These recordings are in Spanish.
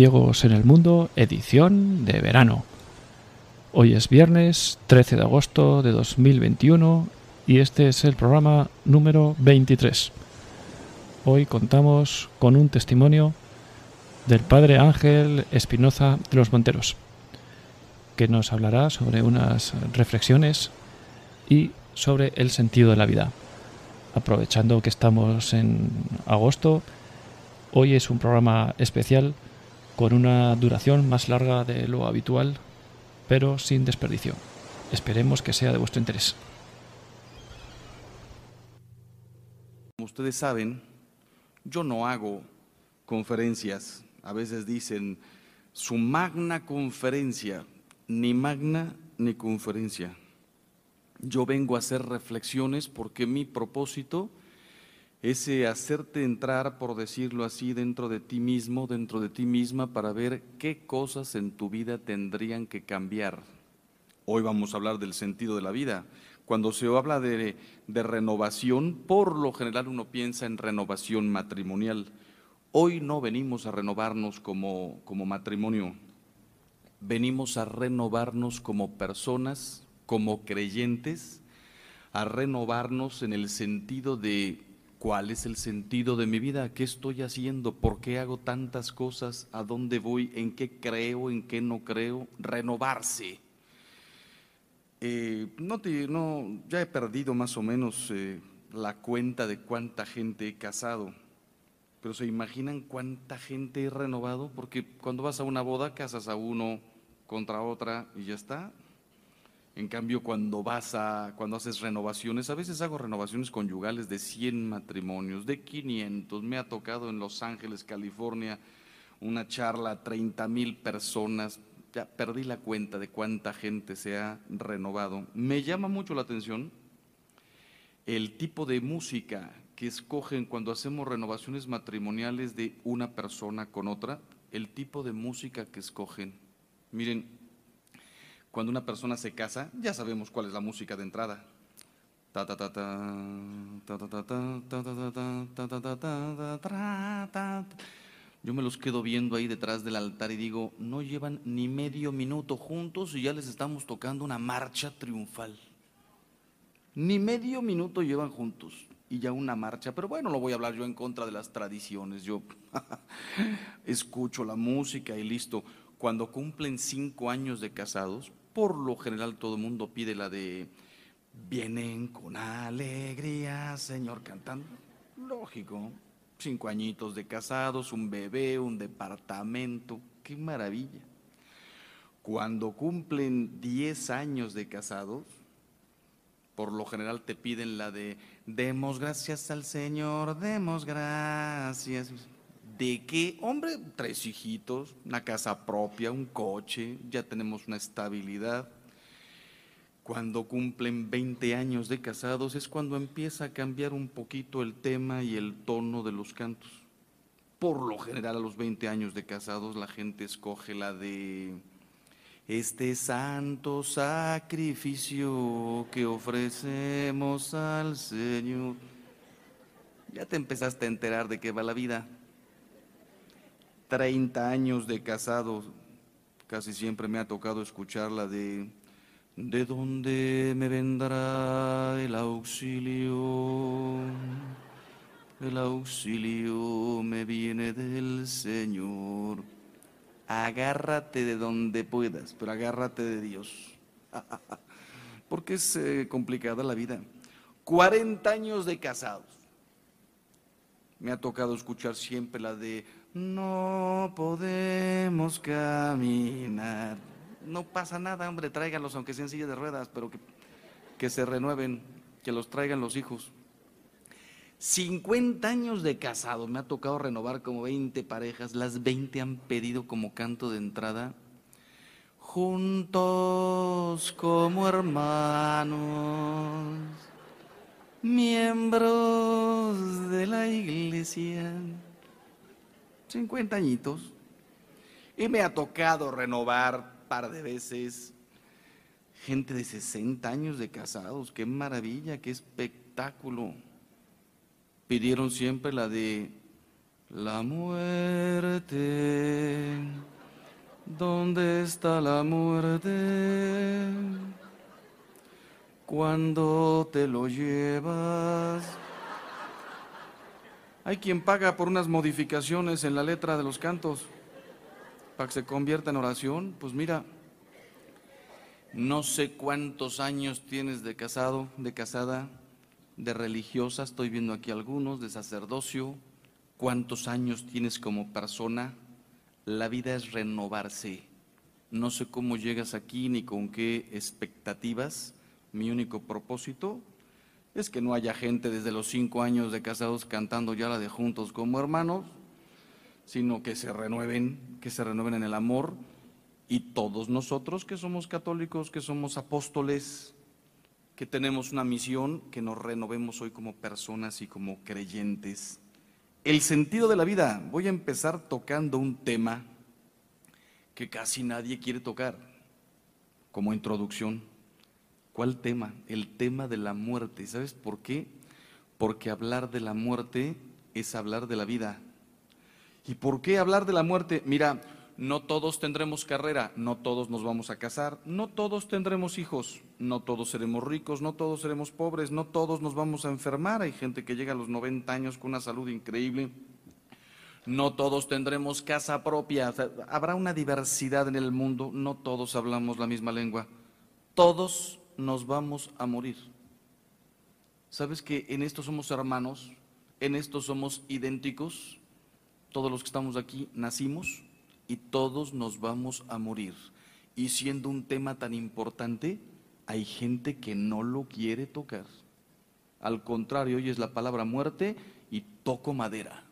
Ciegos en el Mundo, edición de verano. Hoy es viernes 13 de agosto de 2021 y este es el programa número 23. Hoy contamos con un testimonio del padre Ángel Espinoza de los Monteros, que nos hablará sobre unas reflexiones y sobre el sentido de la vida. Aprovechando que estamos en agosto, hoy es un programa especial con una duración más larga de lo habitual, pero sin desperdicio. Esperemos que sea de vuestro interés. Como ustedes saben, yo no hago conferencias. A veces dicen su magna conferencia, ni magna ni conferencia. Yo vengo a hacer reflexiones porque mi propósito ese hacerte entrar, por decirlo así, dentro de ti mismo, dentro de ti misma, para ver qué cosas en tu vida tendrían que cambiar. Hoy vamos a hablar del sentido de la vida. Cuando se habla de, de renovación, por lo general uno piensa en renovación matrimonial. Hoy no venimos a renovarnos como, como matrimonio, venimos a renovarnos como personas, como creyentes, a renovarnos en el sentido de ¿Cuál es el sentido de mi vida? ¿Qué estoy haciendo? ¿Por qué hago tantas cosas? ¿A dónde voy? ¿En qué creo? ¿En qué no creo? Renovarse. Eh, no, no, ya he perdido más o menos eh, la cuenta de cuánta gente he casado, pero se imaginan cuánta gente he renovado, porque cuando vas a una boda casas a uno contra otra y ya está. En cambio, cuando vas a, cuando haces renovaciones, a veces hago renovaciones conyugales de 100 matrimonios, de 500. Me ha tocado en Los Ángeles, California, una charla a 30 mil personas. Ya perdí la cuenta de cuánta gente se ha renovado. Me llama mucho la atención el tipo de música que escogen cuando hacemos renovaciones matrimoniales de una persona con otra, el tipo de música que escogen. Miren, cuando una persona se casa, ya sabemos cuál es la música de entrada. Yo me los quedo viendo ahí detrás del altar y digo, no llevan ni medio minuto juntos y ya les estamos tocando una marcha triunfal. Ni medio minuto llevan juntos y ya una marcha. Pero bueno, lo voy a hablar yo en contra de las tradiciones. Yo escucho la música y listo. Cuando cumplen cinco años de casados, por lo general todo el mundo pide la de vienen con alegría, Señor, cantando. Lógico, cinco añitos de casados, un bebé, un departamento, qué maravilla. Cuando cumplen diez años de casados, por lo general te piden la de demos gracias al Señor, demos gracias. ¿De qué? Hombre, tres hijitos, una casa propia, un coche, ya tenemos una estabilidad. Cuando cumplen 20 años de casados es cuando empieza a cambiar un poquito el tema y el tono de los cantos. Por lo general a los 20 años de casados la gente escoge la de este santo sacrificio que ofrecemos al Señor. Ya te empezaste a enterar de qué va la vida. 30 años de casado, casi siempre me ha tocado escucharla de ¿De dónde me vendrá el auxilio? El auxilio me viene del Señor. agárrate de donde puedas, pero agárrate de Dios. Porque es eh, complicada la vida. 40 años de casados. Me ha tocado escuchar siempre la de no podemos caminar. No pasa nada, hombre, tráiganlos aunque sean sillas de ruedas, pero que, que se renueven, que los traigan los hijos. 50 años de casado, me ha tocado renovar como 20 parejas, las 20 han pedido como canto de entrada, juntos como hermanos, miembros de la iglesia. 50 añitos. Y me ha tocado renovar par de veces gente de 60 años de casados. Qué maravilla, qué espectáculo pidieron siempre la de la muerte. ¿Dónde está la muerte? Cuando te lo llevas. Hay quien paga por unas modificaciones en la letra de los cantos para que se convierta en oración. Pues mira, no sé cuántos años tienes de casado, de casada de religiosa, estoy viendo aquí algunos, de sacerdocio, cuántos años tienes como persona. La vida es renovarse. No sé cómo llegas aquí ni con qué expectativas. Mi único propósito es que no haya gente desde los cinco años de casados cantando ya la de juntos como hermanos, sino que se renueven, que se renueven en el amor. Y todos nosotros que somos católicos, que somos apóstoles, que tenemos una misión, que nos renovemos hoy como personas y como creyentes. El sentido de la vida. Voy a empezar tocando un tema que casi nadie quiere tocar como introducción. ¿Cuál tema? El tema de la muerte. ¿Sabes por qué? Porque hablar de la muerte es hablar de la vida. ¿Y por qué hablar de la muerte? Mira, no todos tendremos carrera, no todos nos vamos a casar, no todos tendremos hijos, no todos seremos ricos, no todos seremos pobres, no todos nos vamos a enfermar. Hay gente que llega a los 90 años con una salud increíble. No todos tendremos casa propia. habrá una diversidad en el mundo. No todos hablamos la misma lengua. Todos nos vamos a morir. ¿Sabes que en esto somos hermanos? En esto somos idénticos. Todos los que estamos aquí nacimos y todos nos vamos a morir. Y siendo un tema tan importante, hay gente que no lo quiere tocar. Al contrario, oyes la palabra muerte y toco madera.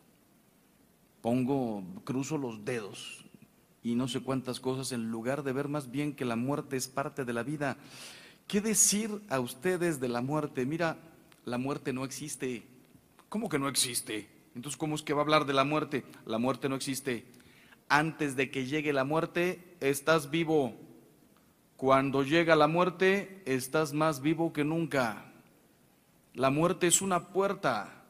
Pongo, cruzo los dedos y no sé cuántas cosas en lugar de ver más bien que la muerte es parte de la vida. ¿Qué decir a ustedes de la muerte? Mira, la muerte no existe. ¿Cómo que no existe? Entonces, ¿cómo es que va a hablar de la muerte? La muerte no existe antes de que llegue la muerte, estás vivo. Cuando llega la muerte, estás más vivo que nunca. La muerte es una puerta,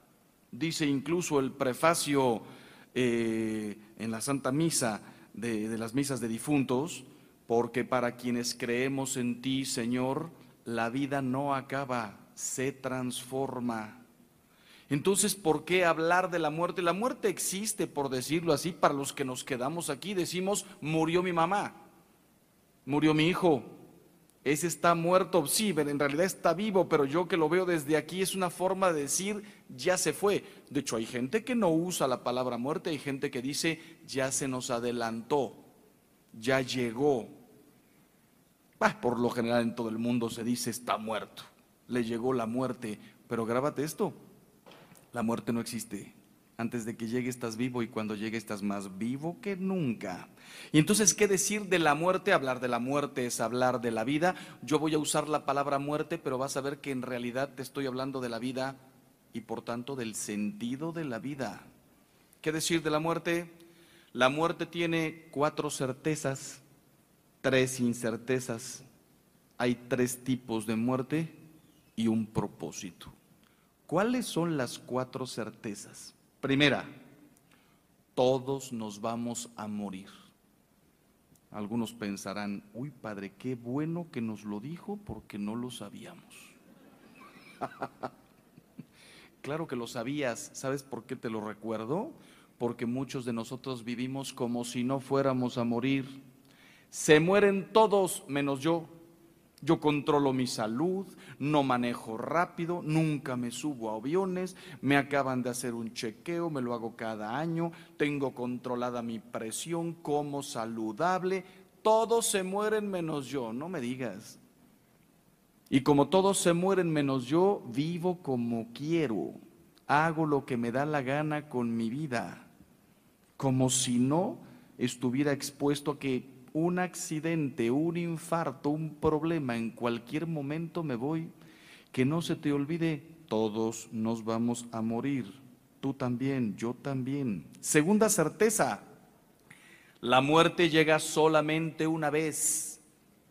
dice incluso el prefacio eh, en la Santa Misa de, de las misas de difuntos, porque para quienes creemos en ti, Señor, la vida no acaba, se transforma. Entonces, ¿por qué hablar de la muerte? La muerte existe, por decirlo así, para los que nos quedamos aquí. Decimos, murió mi mamá, murió mi hijo, ese está muerto, sí, en realidad está vivo, pero yo que lo veo desde aquí es una forma de decir, ya se fue. De hecho, hay gente que no usa la palabra muerte, hay gente que dice, ya se nos adelantó, ya llegó. Por lo general en todo el mundo se dice, está muerto, le llegó la muerte, pero grábate esto, la muerte no existe. Antes de que llegue estás vivo y cuando llegue estás más vivo que nunca. Y entonces, ¿qué decir de la muerte? Hablar de la muerte es hablar de la vida. Yo voy a usar la palabra muerte, pero vas a ver que en realidad te estoy hablando de la vida y por tanto del sentido de la vida. ¿Qué decir de la muerte? La muerte tiene cuatro certezas, tres incertezas. Hay tres tipos de muerte y un propósito. ¿Cuáles son las cuatro certezas? Primera, todos nos vamos a morir. Algunos pensarán, uy padre, qué bueno que nos lo dijo porque no lo sabíamos. claro que lo sabías, ¿sabes por qué te lo recuerdo? porque muchos de nosotros vivimos como si no fuéramos a morir. Se mueren todos menos yo. Yo controlo mi salud, no manejo rápido, nunca me subo a aviones, me acaban de hacer un chequeo, me lo hago cada año, tengo controlada mi presión, como saludable, todos se mueren menos yo, no me digas. Y como todos se mueren menos yo, vivo como quiero, hago lo que me da la gana con mi vida, como si no estuviera expuesto a que un accidente, un infarto, un problema, en cualquier momento me voy. Que no se te olvide, todos nos vamos a morir. Tú también, yo también. Segunda certeza, la muerte llega solamente una vez.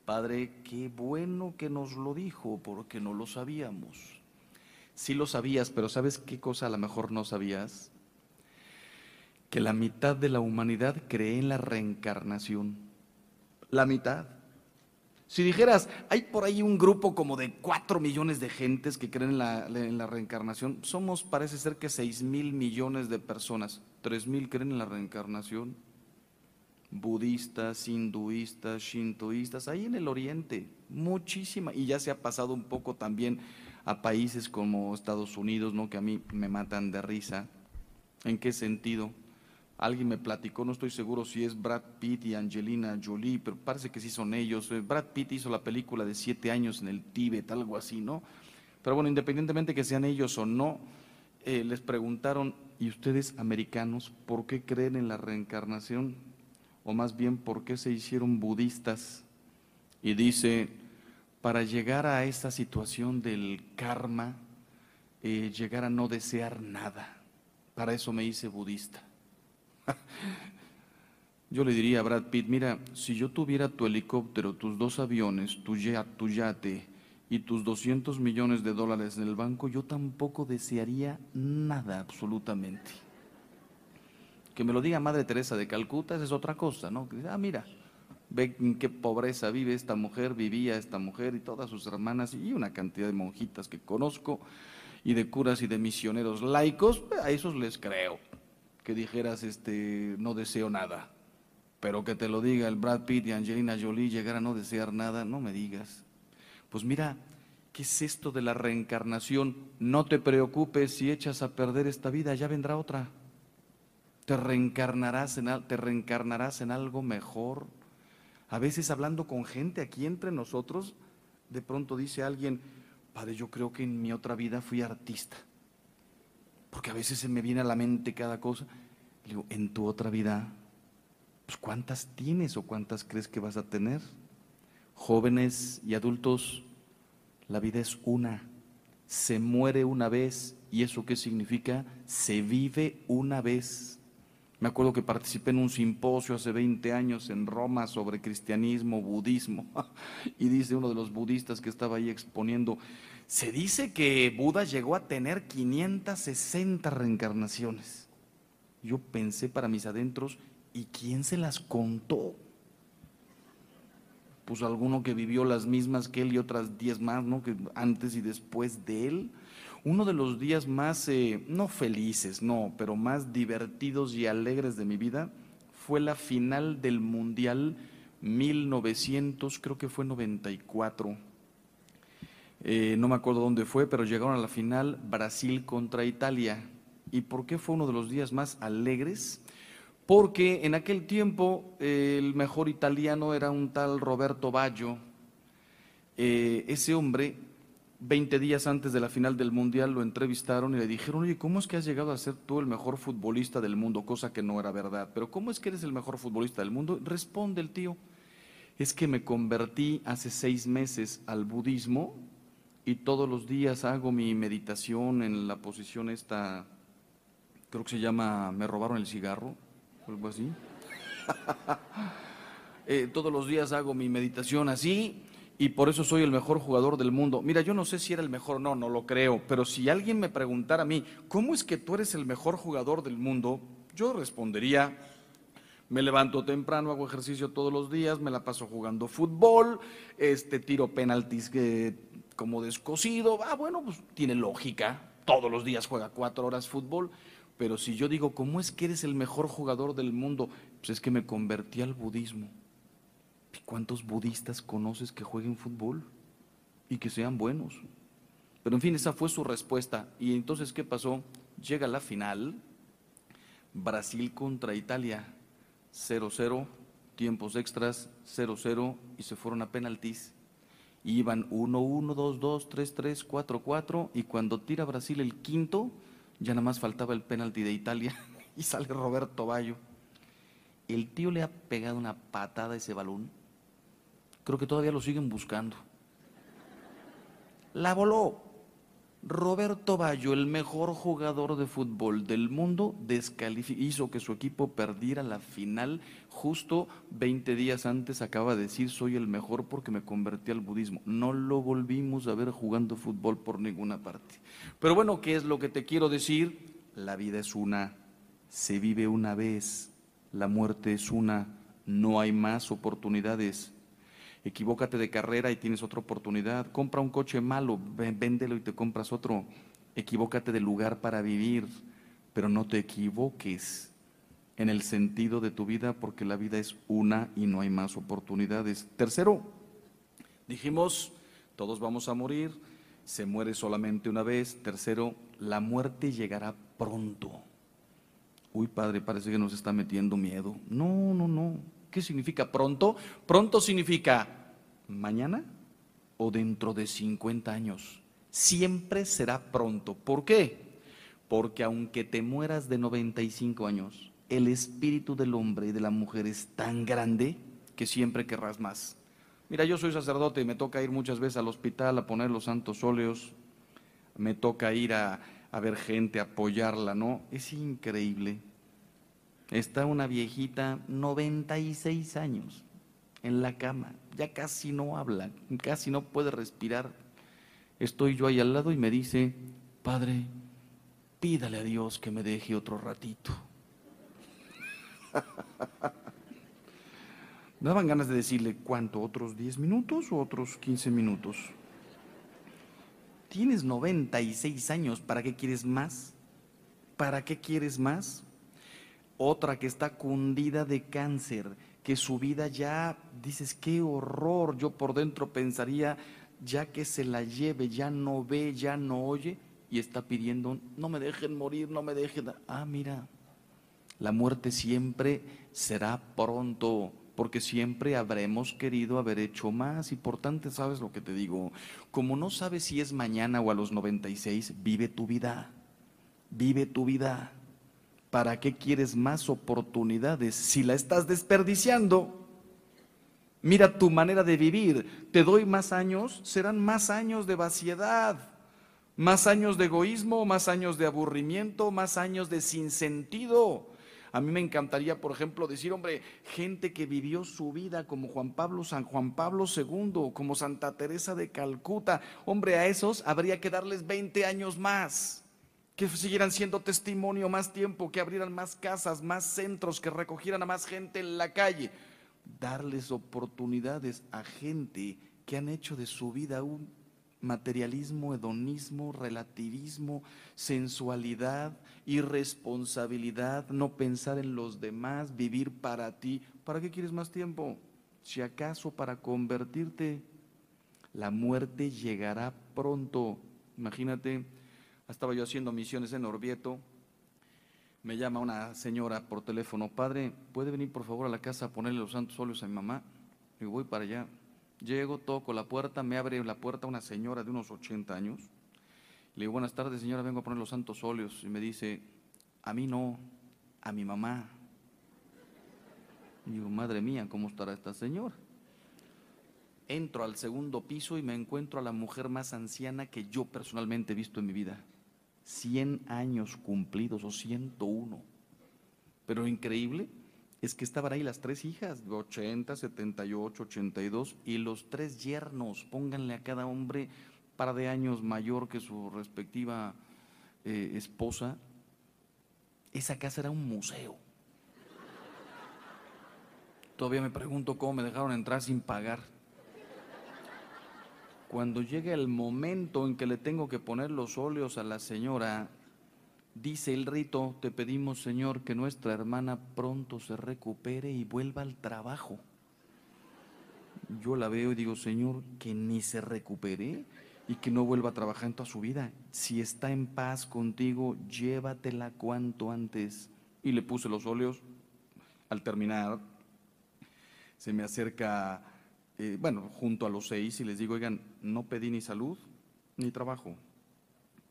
Padre, qué bueno que nos lo dijo, porque no lo sabíamos. Sí lo sabías, pero ¿sabes qué cosa a lo mejor no sabías? Que la mitad de la humanidad cree en la reencarnación la mitad. Si dijeras, hay por ahí un grupo como de cuatro millones de gentes que creen en la, reencarnación, somos, parece ser que seis mil millones de personas. Tres mil creen en la reencarnación. Budistas, hinduistas, shintoístas, ahí en el oriente, muchísima. Y ya se ha pasado un poco también a países como Estados Unidos, ¿no? que a mí me matan de risa. ¿En qué sentido? Alguien me platicó, no estoy seguro si es Brad Pitt y Angelina Jolie, pero parece que sí son ellos. Eh, Brad Pitt hizo la película de siete años en el Tíbet, algo así, ¿no? Pero bueno, independientemente que sean ellos o no, eh, les preguntaron, ¿y ustedes americanos por qué creen en la reencarnación? O más bien, ¿por qué se hicieron budistas? Y dice, para llegar a esta situación del karma, eh, llegar a no desear nada. Para eso me hice budista. Yo le diría a Brad Pitt, mira, si yo tuviera tu helicóptero, tus dos aviones, tu, yate y tus 200 millones de dólares en el banco, yo tampoco desearía nada absolutamente. Que me lo diga Madre Teresa de Calcuta, esa es otra cosa, ¿no? Ah, mira, ve en qué pobreza vive esta mujer, vivía esta mujer y todas sus hermanas y una cantidad de monjitas que conozco y de curas y de misioneros laicos, a esos les creo que dijeras, este, no deseo nada. Pero que te lo diga el Brad Pitt y Angelina Jolie llegar a no desear nada, no me digas. Pues mira, ¿qué es esto de la reencarnación? No te preocupes si echas a perder esta vida, ya vendrá otra. Te reencarnarás en, te reencarnarás en algo mejor. A veces hablando con gente aquí entre nosotros, de pronto dice alguien, Padre, yo creo que en mi otra vida fui artista porque a veces se me viene a la mente cada cosa. Digo, en tu otra vida, pues ¿cuántas tienes o cuántas crees que vas a tener? Jóvenes y adultos, la vida es una, se muere una vez. ¿Y eso qué significa? Se vive una vez. Me acuerdo que participé en un simposio hace 20 años en Roma sobre cristianismo, budismo, y dice uno de los budistas que estaba ahí exponiendo, se dice que Buda llegó a tener 560 reencarnaciones. Yo pensé para mis adentros, ¿y quién se las contó? Pues alguno que vivió las mismas que él y otras 10 más, ¿no? Que antes y después de él. Uno de los días más, eh, no felices, no, pero más divertidos y alegres de mi vida fue la final del Mundial 1900, creo que fue 94 eh, no me acuerdo dónde fue, pero llegaron a la final Brasil contra Italia. ¿Y por qué fue uno de los días más alegres? Porque en aquel tiempo eh, el mejor italiano era un tal Roberto Baggio. Eh, ese hombre, 20 días antes de la final del Mundial, lo entrevistaron y le dijeron, oye, ¿cómo es que has llegado a ser tú el mejor futbolista del mundo? Cosa que no era verdad. Pero ¿cómo es que eres el mejor futbolista del mundo? Responde el tío, es que me convertí hace seis meses al budismo y todos los días hago mi meditación en la posición esta, creo que se llama Me robaron el cigarro, algo así. Eh, todos los días hago mi meditación así y por eso soy el mejor jugador del mundo. Mira, yo no sé si era el mejor, no, no lo creo, pero si alguien me preguntara a mí, ¿cómo es que tú eres el mejor jugador del mundo? Yo respondería, me levanto temprano, hago ejercicio todos los días, me la paso jugando fútbol, este, tiro penaltis que como descosido. Ah, bueno, pues tiene lógica. Todos los días juega cuatro horas fútbol. Pero si yo digo, ¿cómo es que eres el mejor jugador del mundo? Pues es que me convertí al budismo. ¿Y cuántos budistas conoces que jueguen fútbol y que sean buenos? Pero en fin, esa fue su respuesta. Y entonces, ¿qué pasó? Llega la final, Brasil contra Italia, 0-0, tiempos extras, 0-0, y se fueron a penaltis. Iban 1-1, 2-2, 3-3, 4-4, y cuando tira Brasil el quinto, ya nada más faltaba el penalti de Italia, y sale Roberto Bayo. El tío le ha pegado una patada a ese balón. Creo que todavía lo siguen buscando. La voló. Roberto Bayo, el mejor jugador de fútbol del mundo, hizo que su equipo perdiera la final. Justo 20 días antes acaba de decir, soy el mejor porque me convertí al budismo. No lo volvimos a ver jugando fútbol por ninguna parte. Pero bueno, ¿qué es lo que te quiero decir? La vida es una, se vive una vez, la muerte es una, no hay más oportunidades equivócate de carrera y tienes otra oportunidad, compra un coche malo, véndelo y te compras otro, equivócate de lugar para vivir, pero no te equivoques en el sentido de tu vida porque la vida es una y no hay más oportunidades. Tercero, dijimos, todos vamos a morir, se muere solamente una vez. Tercero, la muerte llegará pronto. Uy, padre, parece que nos está metiendo miedo. No, no, no. ¿Qué significa pronto? Pronto significa mañana o dentro de 50 años. Siempre será pronto. ¿Por qué? Porque aunque te mueras de 95 años, el espíritu del hombre y de la mujer es tan grande que siempre querrás más. Mira, yo soy sacerdote y me toca ir muchas veces al hospital a poner los santos óleos, me toca ir a, a ver gente, apoyarla, ¿no? Es increíble. Está una viejita, 96 años, en la cama, ya casi no habla, casi no puede respirar. Estoy yo ahí al lado y me dice, Padre, pídale a Dios que me deje otro ratito. daban ganas de decirle, ¿cuánto? ¿Otros 10 minutos o otros 15 minutos? Tienes 96 años, ¿para qué quieres más? ¿Para qué quieres más? Otra que está cundida de cáncer que su vida ya, dices, qué horror, yo por dentro pensaría, ya que se la lleve, ya no ve, ya no oye, y está pidiendo, no me dejen morir, no me dejen. Ah, mira, la muerte siempre será pronto, porque siempre habremos querido haber hecho más. Y por tanto, ¿sabes lo que te digo? Como no sabes si es mañana o a los 96, vive tu vida, vive tu vida. ¿Para qué quieres más oportunidades si la estás desperdiciando? Mira tu manera de vivir. Te doy más años, serán más años de vaciedad, más años de egoísmo, más años de aburrimiento, más años de sinsentido. A mí me encantaría, por ejemplo, decir, hombre, gente que vivió su vida como Juan Pablo, San Juan Pablo II, como Santa Teresa de Calcuta. Hombre, a esos habría que darles 20 años más que siguieran siendo testimonio más tiempo, que abrieran más casas, más centros, que recogieran a más gente en la calle. Darles oportunidades a gente que han hecho de su vida un materialismo, hedonismo, relativismo, sensualidad, irresponsabilidad, no pensar en los demás, vivir para ti. ¿Para qué quieres más tiempo? Si acaso para convertirte, la muerte llegará pronto. Imagínate estaba yo haciendo misiones en Orvieto. Me llama una señora por teléfono, padre, ¿puede venir por favor a la casa a ponerle los santos óleos a mi mamá? Y voy para allá. Llego, toco la puerta, me abre la puerta una señora de unos 80 años. Le digo, buenas tardes señora, vengo a poner los santos óleos. Y me dice, a mí no, a mi mamá. Y digo, madre mía, ¿cómo estará esta señora? Entro al segundo piso y me encuentro a la mujer más anciana que yo personalmente he visto en mi vida. 100 años cumplidos o 101. Pero lo increíble es que estaban ahí las tres hijas, 80, 78, 82, y los tres yernos, pónganle a cada hombre par de años mayor que su respectiva eh, esposa. Esa casa era un museo. Todavía me pregunto cómo me dejaron entrar sin pagar. Cuando llega el momento en que le tengo que poner los óleos a la señora, Dice el rito, te pedimos Señor que nuestra hermana pronto se recupere y vuelva al trabajo. Yo la veo y digo, Señor, que ni se recupere y que no vuelva a trabajar en toda su vida. Si está en paz contigo, llévatela cuanto antes. Y le puse los óleos. Al terminar, se me acerca, bueno, junto a los seis y les digo, oigan, no pedí ni salud ni trabajo.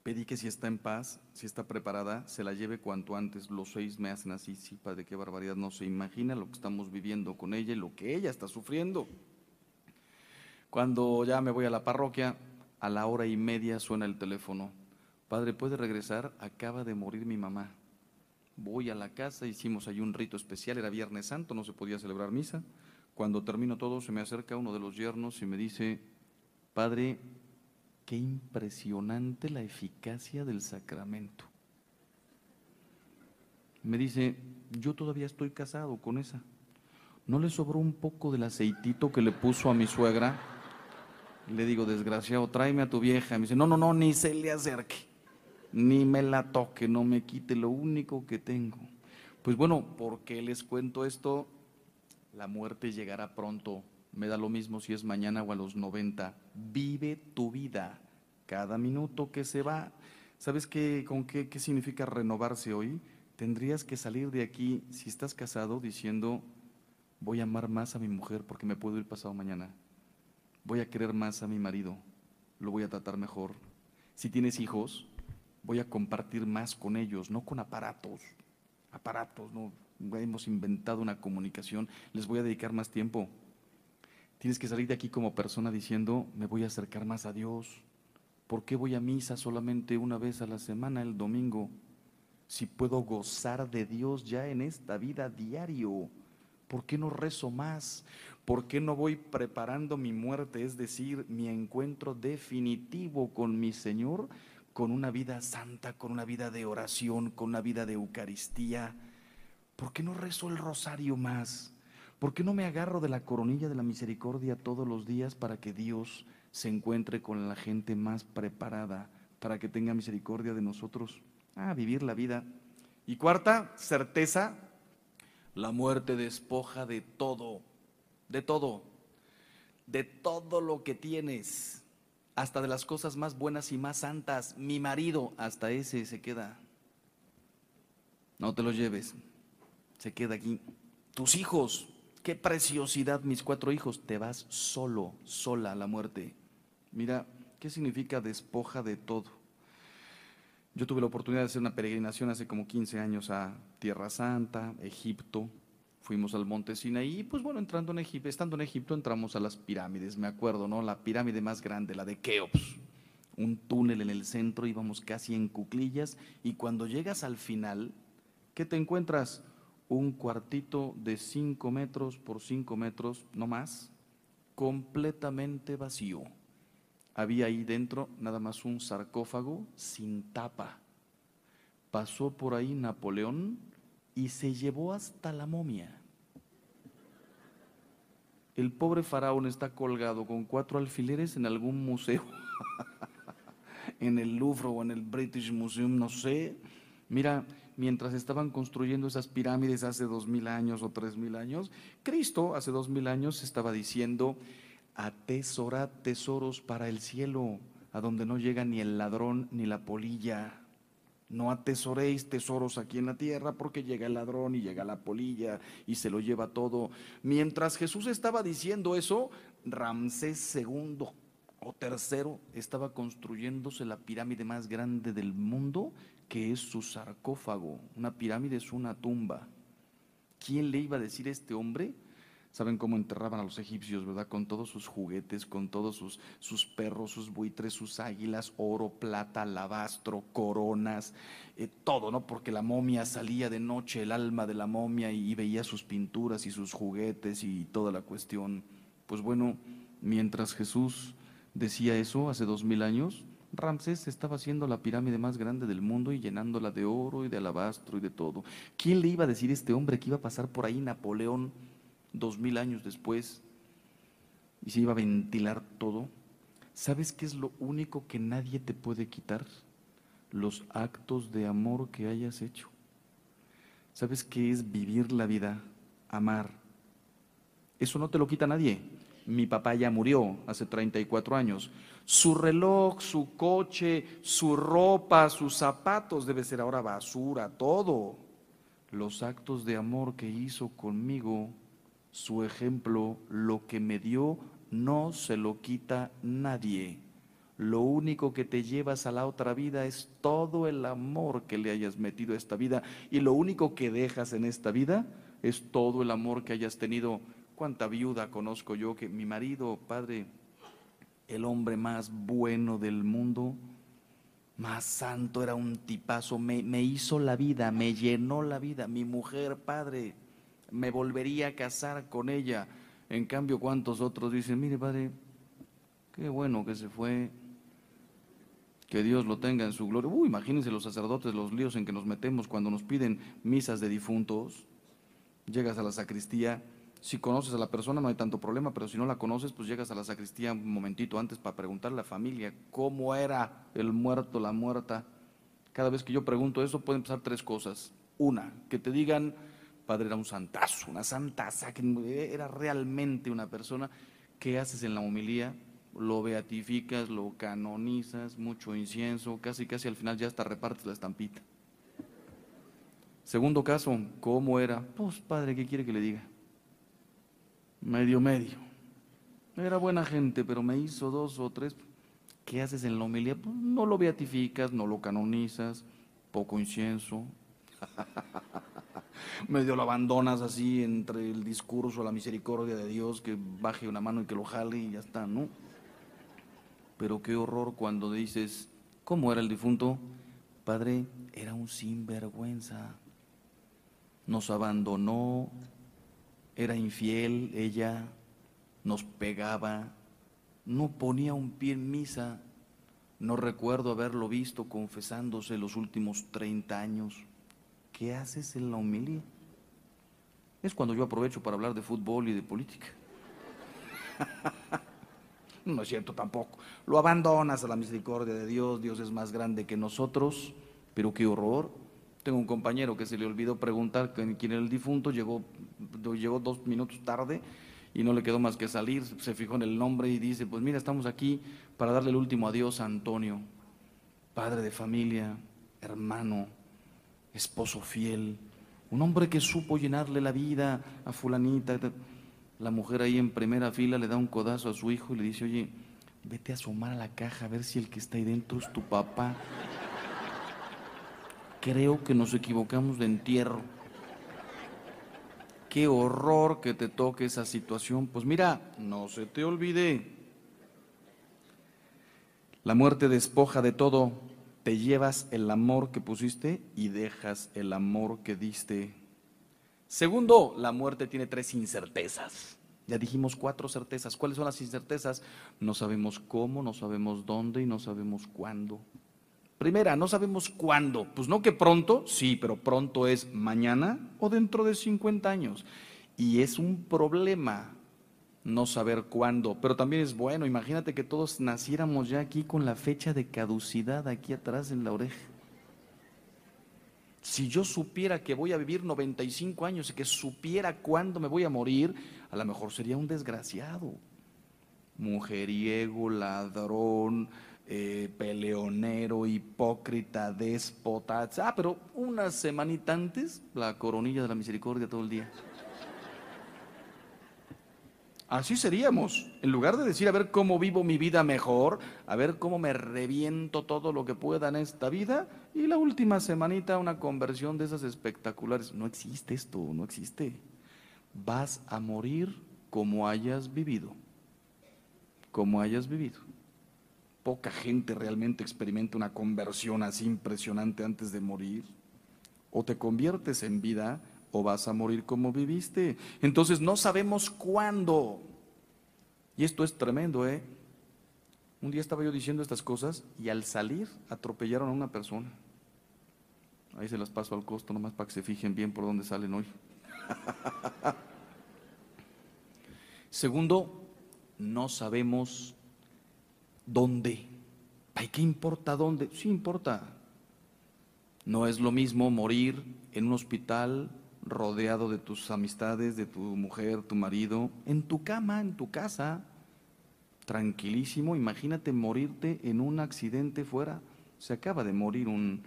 Pedí que si está en paz, si está preparada, se la lleve cuanto antes. Los seis me hacen así, sí, padre, qué barbaridad. No se imagina lo que estamos viviendo con ella y lo que ella está sufriendo. Cuando ya me voy a la parroquia, a la hora y media suena el teléfono. Padre, ¿puede regresar? Acaba de morir mi mamá. Voy a la casa, hicimos ahí un rito especial, era Viernes Santo, no se podía celebrar misa. Cuando termino todo, se me acerca uno de los yernos y me dice, Padre, qué impresionante la eficacia del sacramento. Me dice, yo todavía estoy casado con esa. ¿No le sobró un poco del aceitito que le puso a mi suegra? Le digo, desgraciado, tráeme a tu vieja. Me dice, no, no, no, ni se le acerque, ni me la toque, no me quite lo único que tengo. Pues bueno, ¿por qué les cuento esto? La muerte llegará pronto. Me da lo mismo si es mañana o a los 90. Vive tu vida. Cada minuto que se va. ¿Sabes qué, con qué, qué significa renovarse hoy? Tendrías que salir de aquí, si estás casado, diciendo, voy a amar más a mi mujer porque me puedo ir pasado mañana voy a querer más a mi marido, lo voy a tratar mejor. Si tienes hijos, voy a compartir más con ellos, no con aparatos, aparatos, no hemos inventado una comunicación, les voy a dedicar más tiempo. Tienes que salir de aquí como persona diciendo, me voy a acercar más a Dios. ¿Por qué voy a misa solamente una vez a la semana, el domingo? Si puedo gozar de Dios ya en esta vida diario, ¿por qué no rezo más? ¿Por qué no voy preparando mi muerte, es decir, mi encuentro definitivo con mi Señor, con una vida santa, con una vida de oración, con una vida de Eucaristía? ¿Por qué no rezo el rosario más? ¿Por qué no me agarro de la coronilla de la misericordia todos los días para que Dios se encuentre con la gente más preparada, para que tenga misericordia de nosotros? Ah, vivir la vida. Y cuarta, certeza, la muerte despoja de todo de todo, de todo lo que tienes, hasta de las cosas más buenas y más santas. Mi marido, hasta ese se queda. No te lo lleves, se queda aquí. Tus hijos, qué preciosidad, mis cuatro hijos, te vas solo, sola a la muerte. Mira, ¿qué significa despoja de todo? Yo tuve la oportunidad de hacer una peregrinación hace como 15 años a Tierra Santa, Egipto, Fuimos al monte Sinaí y pues bueno, entrando en Egipto, estando en Egipto entramos a las pirámides, me acuerdo, ¿no? La pirámide más grande, la de Keops. Un túnel en el centro, íbamos casi en cuclillas y cuando llegas al final, ¿qué te encuentras? Un cuartito de 5 metros por 5 metros, no más, completamente vacío. Había ahí dentro nada más un sarcófago sin tapa. Pasó por ahí Napoleón y se llevó hasta la momia. El pobre faraón está colgado con cuatro alfileres en algún museo, en el Louvre o en el British Museum, no sé. Mira, mientras estaban construyendo esas pirámides hace dos mil años o tres mil años, Cristo hace dos mil años estaba diciendo, atesora tesoros para el cielo, a donde no llega ni el ladrón ni la polilla. No atesoréis tesoros aquí en la tierra porque llega el ladrón y llega la polilla y se lo lleva todo. Mientras Jesús estaba diciendo eso, Ramsés II o tercero estaba construyéndose la pirámide más grande del mundo, que es su sarcófago. Una pirámide es una tumba. ¿Quién le iba a decir a este hombre Saben cómo enterraban a los egipcios, ¿verdad? Con todos sus juguetes, con todos sus, sus perros, sus buitres, sus águilas, oro, plata, alabastro, coronas, eh, todo, ¿no? Porque la momia salía de noche, el alma de la momia, y, veía sus pinturas y sus juguetes y toda la cuestión. Pues bueno, mientras Jesús decía eso hace dos mil años, Ramsés estaba haciendo la pirámide más grande del mundo y llenándola de oro y de alabastro y de todo. ¿Quién le iba a decir a este hombre que iba a pasar por ahí Napoleón? dos mil años después, y se iba a ventilar todo, ¿sabes qué es lo único que nadie te puede quitar? los actos de amor que hayas hecho. ¿Sabes qué es vivir la vida? Amar. Eso no te lo quita nadie. Mi papá ya murió hace 34 años. Su reloj, su coche, su ropa, sus zapatos debe ser ahora basura, todo. Los actos de amor que hizo conmigo, su ejemplo, lo que me dio, no se lo quita nadie. Lo único que te llevas a la otra vida es todo el amor que le hayas metido a esta vida. Y lo único que dejas en esta vida es todo el amor que hayas tenido. ¿Cuánta viuda conozco yo que mi marido, padre, el hombre más bueno del mundo, más santo, era un tipazo, me, me hizo la vida, me llenó la vida. Mi mujer, padre, me volvería a casar con ella. En cambio, ¿cuántos otros dicen, mire, padre, qué bueno que se fue, que Dios lo tenga en su gloria. Uy, imagínense los sacerdotes, los líos en que nos metemos cuando nos piden misas de difuntos. Llegas a la sacristía, si conoces a la persona no hay tanto problema, pero si no la conoces, pues llegas a la sacristía un momentito antes para preguntarle a la familia cómo era el muerto, la muerta. Cada vez que yo pregunto eso pueden pasar tres cosas. Una, que te digan, padre era un santazo, una santaza, que era realmente una persona. ¿Qué haces en la homilía? lo beatificas, lo canonizas, mucho incienso, casi casi al final ya hasta repartes la estampita. Segundo caso, ¿cómo era? Pues padre, ¿qué quiere que le diga? Medio medio. Era buena gente, pero me hizo dos o tres. ¿Qué haces en la homilía? Pues no lo beatificas, no lo canonizas, poco incienso. medio lo abandonas así entre el discurso, la misericordia de Dios, que baje una mano y que lo jale y ya está, ¿no? Pero qué horror cuando dices, ¿cómo era el difunto? Padre, era un sinvergüenza. Nos abandonó, era infiel, ella nos pegaba, no ponía un pie en misa. No recuerdo haberlo visto confesándose los últimos 30 años. ¿Qué haces en la homilía? Es cuando yo aprovecho para hablar de fútbol y de política. No es cierto tampoco. Lo abandonas a la misericordia de Dios, Dios es más grande que nosotros, pero qué horror. Tengo un compañero que se le olvidó preguntar quién era el difunto, llegó, llegó dos minutos tarde y no le quedó más que salir, se fijó en el nombre y dice, pues mira, estamos aquí para darle el último adiós a Antonio, padre de familia, hermano, esposo fiel, un hombre que supo llenarle la vida a fulanita. La mujer ahí en primera fila le da un codazo a su hijo y le dice, oye, vete a asomar a la caja a ver si el que está ahí dentro es tu papá. Creo que nos equivocamos de entierro. Qué horror que te toque esa situación. Pues mira, no se te olvide. La muerte despoja de todo. Te llevas el amor que pusiste y dejas el amor que diste. Segundo, la muerte tiene tres incertezas. Ya dijimos cuatro certezas. ¿Cuáles son las incertezas? No sabemos cómo, no sabemos dónde y no sabemos cuándo. Primera, no sabemos cuándo. Pues no que pronto, sí, pero pronto es mañana o dentro de 50 años. Y es un problema no saber cuándo, pero también es bueno. Imagínate que todos naciéramos ya aquí con la fecha de caducidad aquí atrás en la oreja. Si yo supiera que voy a vivir 95 años y que supiera cuándo me voy a morir, a lo mejor sería un desgraciado. Mujeriego, ladrón, eh, peleonero, hipócrita, déspota. Ah, pero una semanita antes, la coronilla de la misericordia todo el día. Así seríamos. En lugar de decir, a ver cómo vivo mi vida mejor, a ver cómo me reviento todo lo que pueda en esta vida, y la última semanita una conversión de esas espectaculares. No existe esto, no existe. Vas a morir como hayas vivido. Como hayas vivido. Poca gente realmente experimenta una conversión así impresionante antes de morir. O te conviertes en vida o vas a morir como viviste. Entonces no sabemos cuándo. Y esto es tremendo, ¿eh? Un día estaba yo diciendo estas cosas y al salir atropellaron a una persona. Ahí se las paso al costo nomás para que se fijen bien por dónde salen hoy. Segundo, no sabemos dónde. ¿Para qué importa dónde? Sí importa. No es lo mismo morir en un hospital rodeado de tus amistades, de tu mujer, tu marido, en tu cama, en tu casa, tranquilísimo. Imagínate morirte en un accidente fuera. Se acaba de morir un,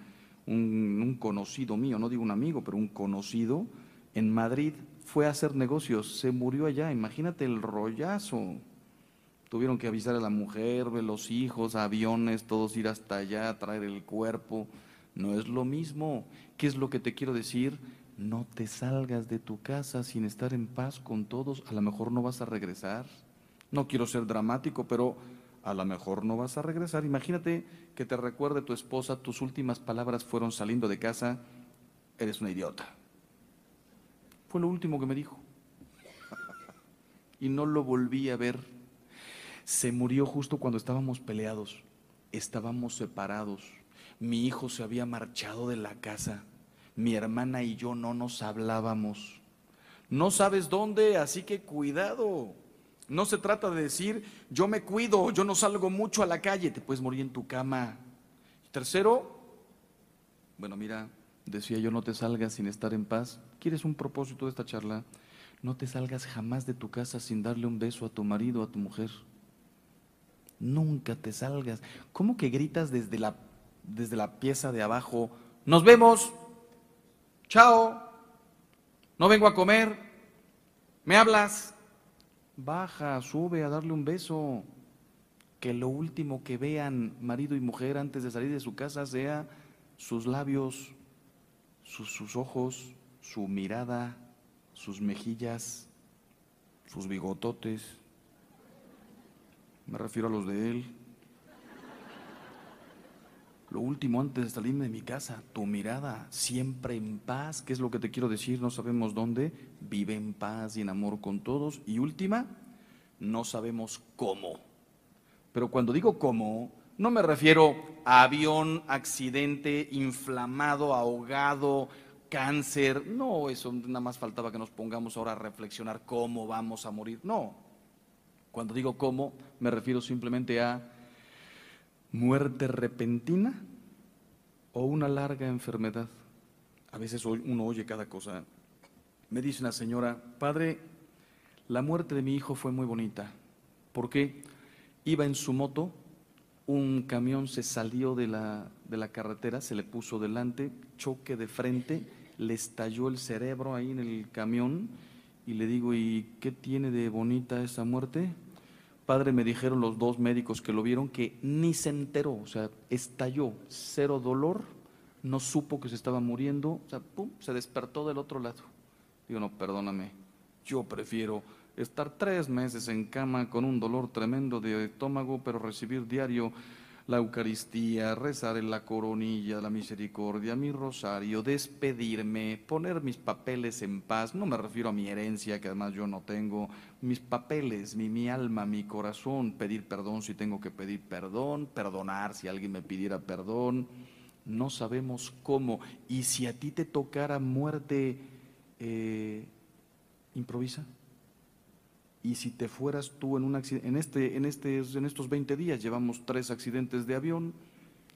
un, conocido mío, no digo un amigo, pero un conocido en Madrid. Fue a hacer negocios, se murió allá. Imagínate el rollazo. Tuvieron que avisar a la mujer, los hijos, aviones, todos ir hasta allá, traer el cuerpo. No es lo mismo. ¿Qué es lo que te quiero decir? No te salgas de tu casa sin estar en paz con todos. A lo mejor no vas a regresar. No quiero ser dramático, pero a lo mejor no vas a regresar. Imagínate que te recuerde tu esposa, tus últimas palabras fueron saliendo de casa, eres una idiota. Fue lo último que me dijo. y no lo volví a ver. Se murió justo cuando estábamos peleados, estábamos separados mi hijo se había marchado de la casa. Mi hermana y yo no nos hablábamos. No sabes dónde, así que cuidado. No se trata de decir, yo me cuido, yo no salgo mucho a la calle, te puedes morir en tu cama. Tercero, bueno, mira, decía yo, no te salgas sin estar en paz. ¿Quieres un propósito de esta charla? No te salgas jamás de tu casa sin darle un beso a tu marido a tu mujer. Nunca te salgas. ¿Cómo que gritas desde la desde la pieza de abajo, nos vemos, chao, no vengo a comer, me hablas, baja, sube a darle un beso, que lo último que vean marido y mujer antes de salir de su casa sea sus labios, sus, sus ojos, su mirada, sus mejillas, sus bigototes, me refiero a los de él, lo último antes de salirme de mi casa, tu mirada, siempre en paz, ¿qué es lo que te quiero decir? No sabemos dónde, vive en paz y en amor con todos. Y última, no sabemos cómo. Pero cuando digo cómo, no me refiero a avión, accidente, inflamado, ahogado, cáncer. No, eso nada más faltaba que nos pongamos ahora a reflexionar cómo vamos a morir. No. Cuando digo cómo, me refiero simplemente a muerte repentina o una larga enfermedad. A veces uno oye cada cosa. Me dice una señora, padre, la muerte de mi hijo fue muy bonita. porque Iba en su moto, un camión se salió de la, de la carretera, se le puso delante, choque de frente, le estalló el cerebro ahí en el camión y le digo, ¿y qué tiene de bonita esa muerte? Padre, me dijeron los dos médicos que lo vieron que ni se enteró, o sea, estalló, cero dolor, no supo que se estaba muriendo, o sea, se despertó del otro lado. Digo, no, perdóname, yo prefiero estar tres meses en cama con un dolor tremendo de estómago, pero recibir diario la Eucaristía, rezar en la coronilla, la misericordia, mi rosario, despedirme, poner mis papeles en paz, no me refiero a mi herencia, que además yo no tengo, mis papeles, mi, mi alma, mi corazón, pedir perdón si tengo que pedir perdón, perdonar si alguien me pidiera perdón, no sabemos cómo. Y si a ti te tocara muerte, eh, improvisa. Y si te fueras tú en un en, este, en, este, en estos 20 días llevamos tres accidentes de avión,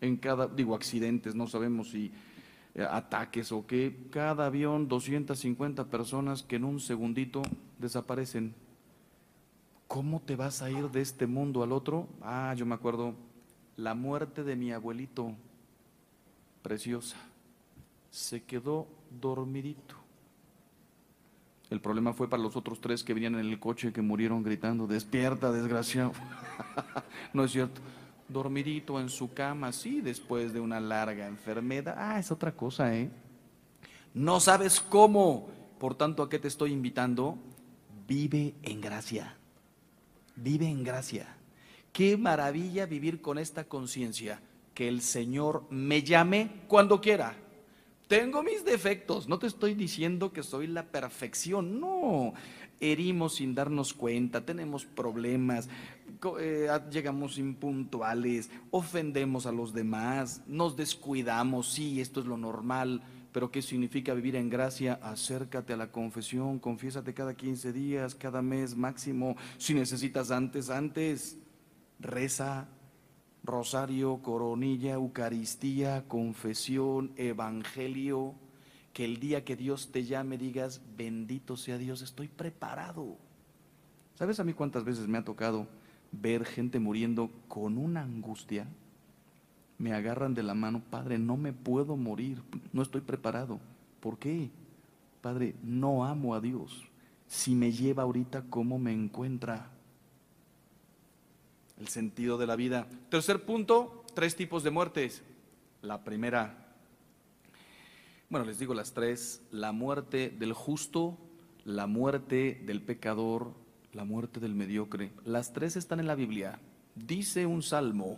en cada, digo accidentes, no sabemos si eh, ataques o qué, cada avión 250 personas que en un segundito desaparecen. ¿Cómo te vas a ir de este mundo al otro? Ah, yo me acuerdo, la muerte de mi abuelito, preciosa, se quedó dormidito el problema fue para los otros tres que venían en el coche que murieron gritando, despierta, desgraciado. no es cierto. Dormidito en su cama, sí, después de una larga enfermedad. Ah, es otra cosa, ¿eh? No sabes cómo. Por tanto, ¿a qué te estoy invitando? Vive en gracia. Vive en gracia. Qué maravilla vivir con esta conciencia. Que el Señor me llame cuando quiera tengo mis defectos, no te estoy diciendo que soy la perfección, no. Herimos sin darnos cuenta, tenemos problemas, eh, llegamos impuntuales, ofendemos a los demás, nos descuidamos, sí, esto es lo normal, pero ¿qué significa vivir en gracia? Acércate a la confesión, confiésate cada 15 días, cada mes máximo, si necesitas antes, antes, reza, rosario, coronilla, Eucaristía, confesión, evangelio, que el día que Dios te llame digas, bendito sea Dios, estoy preparado. ¿Sabes a mí cuántas veces me ha tocado ver gente muriendo con una angustia? Me agarran de la mano, Padre, no me puedo morir, no estoy preparado. ¿Por qué? Padre, no amo a Dios. Si me lleva ahorita, ¿cómo me encuentra? El sentido de la vida. Tercer punto, tres tipos de muertes. La primera, bueno, les digo las tres, la muerte del justo, la muerte del pecador, la muerte del mediocre. Las tres están en la Biblia. Dice un salmo,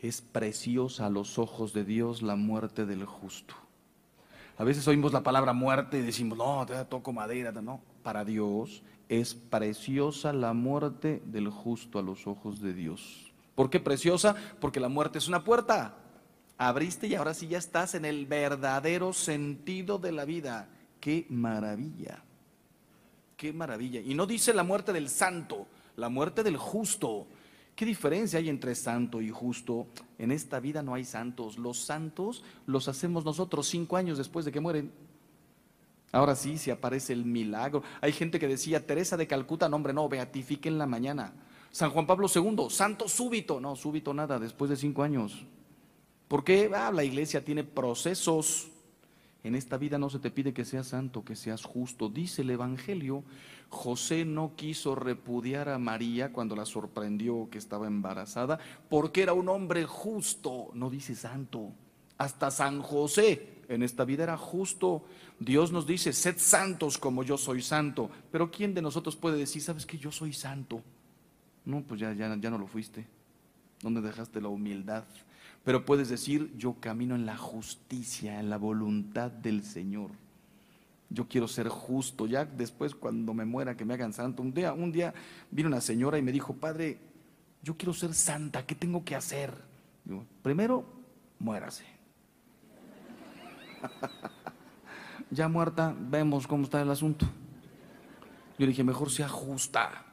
es preciosa a los ojos de Dios la muerte del justo. A veces oímos la palabra muerte y decimos, no, te toco madera. No, para Dios es preciosa la muerte del justo a los ojos de Dios. ¿Por qué preciosa? Porque la muerte es una puerta. Abriste y ahora sí ya estás en el verdadero sentido de la vida. Qué maravilla. Qué maravilla. Y no dice la muerte del santo, la muerte del justo. ¿Qué diferencia hay entre santo y justo? En esta vida no hay santos. Los santos los hacemos nosotros cinco años después de que mueren. Ahora sí, si aparece el milagro. Hay gente que decía, Teresa de Calcuta, no hombre, no, beatifiquen la mañana. San Juan Pablo II, santo súbito. No, súbito nada, después de cinco años. ¿Por qué? Ah, la iglesia tiene procesos. En esta vida no se te pide que seas santo, que seas justo. Dice el Evangelio José no quiso repudiar a María cuando la sorprendió que estaba embarazada, porque era un hombre justo, no dice santo. Hasta San José en esta vida era justo. Dios nos dice, sed santos como yo soy santo. Pero ¿quién de nosotros puede decir, sabes que yo soy santo? No, pues ya, ya, ya no lo fuiste. ¿Dónde dejaste la humildad? Pero puedes decir, yo camino en la justicia, en la voluntad del Señor yo quiero ser justo. Ya después cuando me muera que me hagan santo. Un día, un día vino una señora y me dijo, padre, yo quiero ser santa, ¿qué tengo que hacer? primero, muérase. ya muerta, vemos cómo está el asunto. Yo dije, mejor sea justa.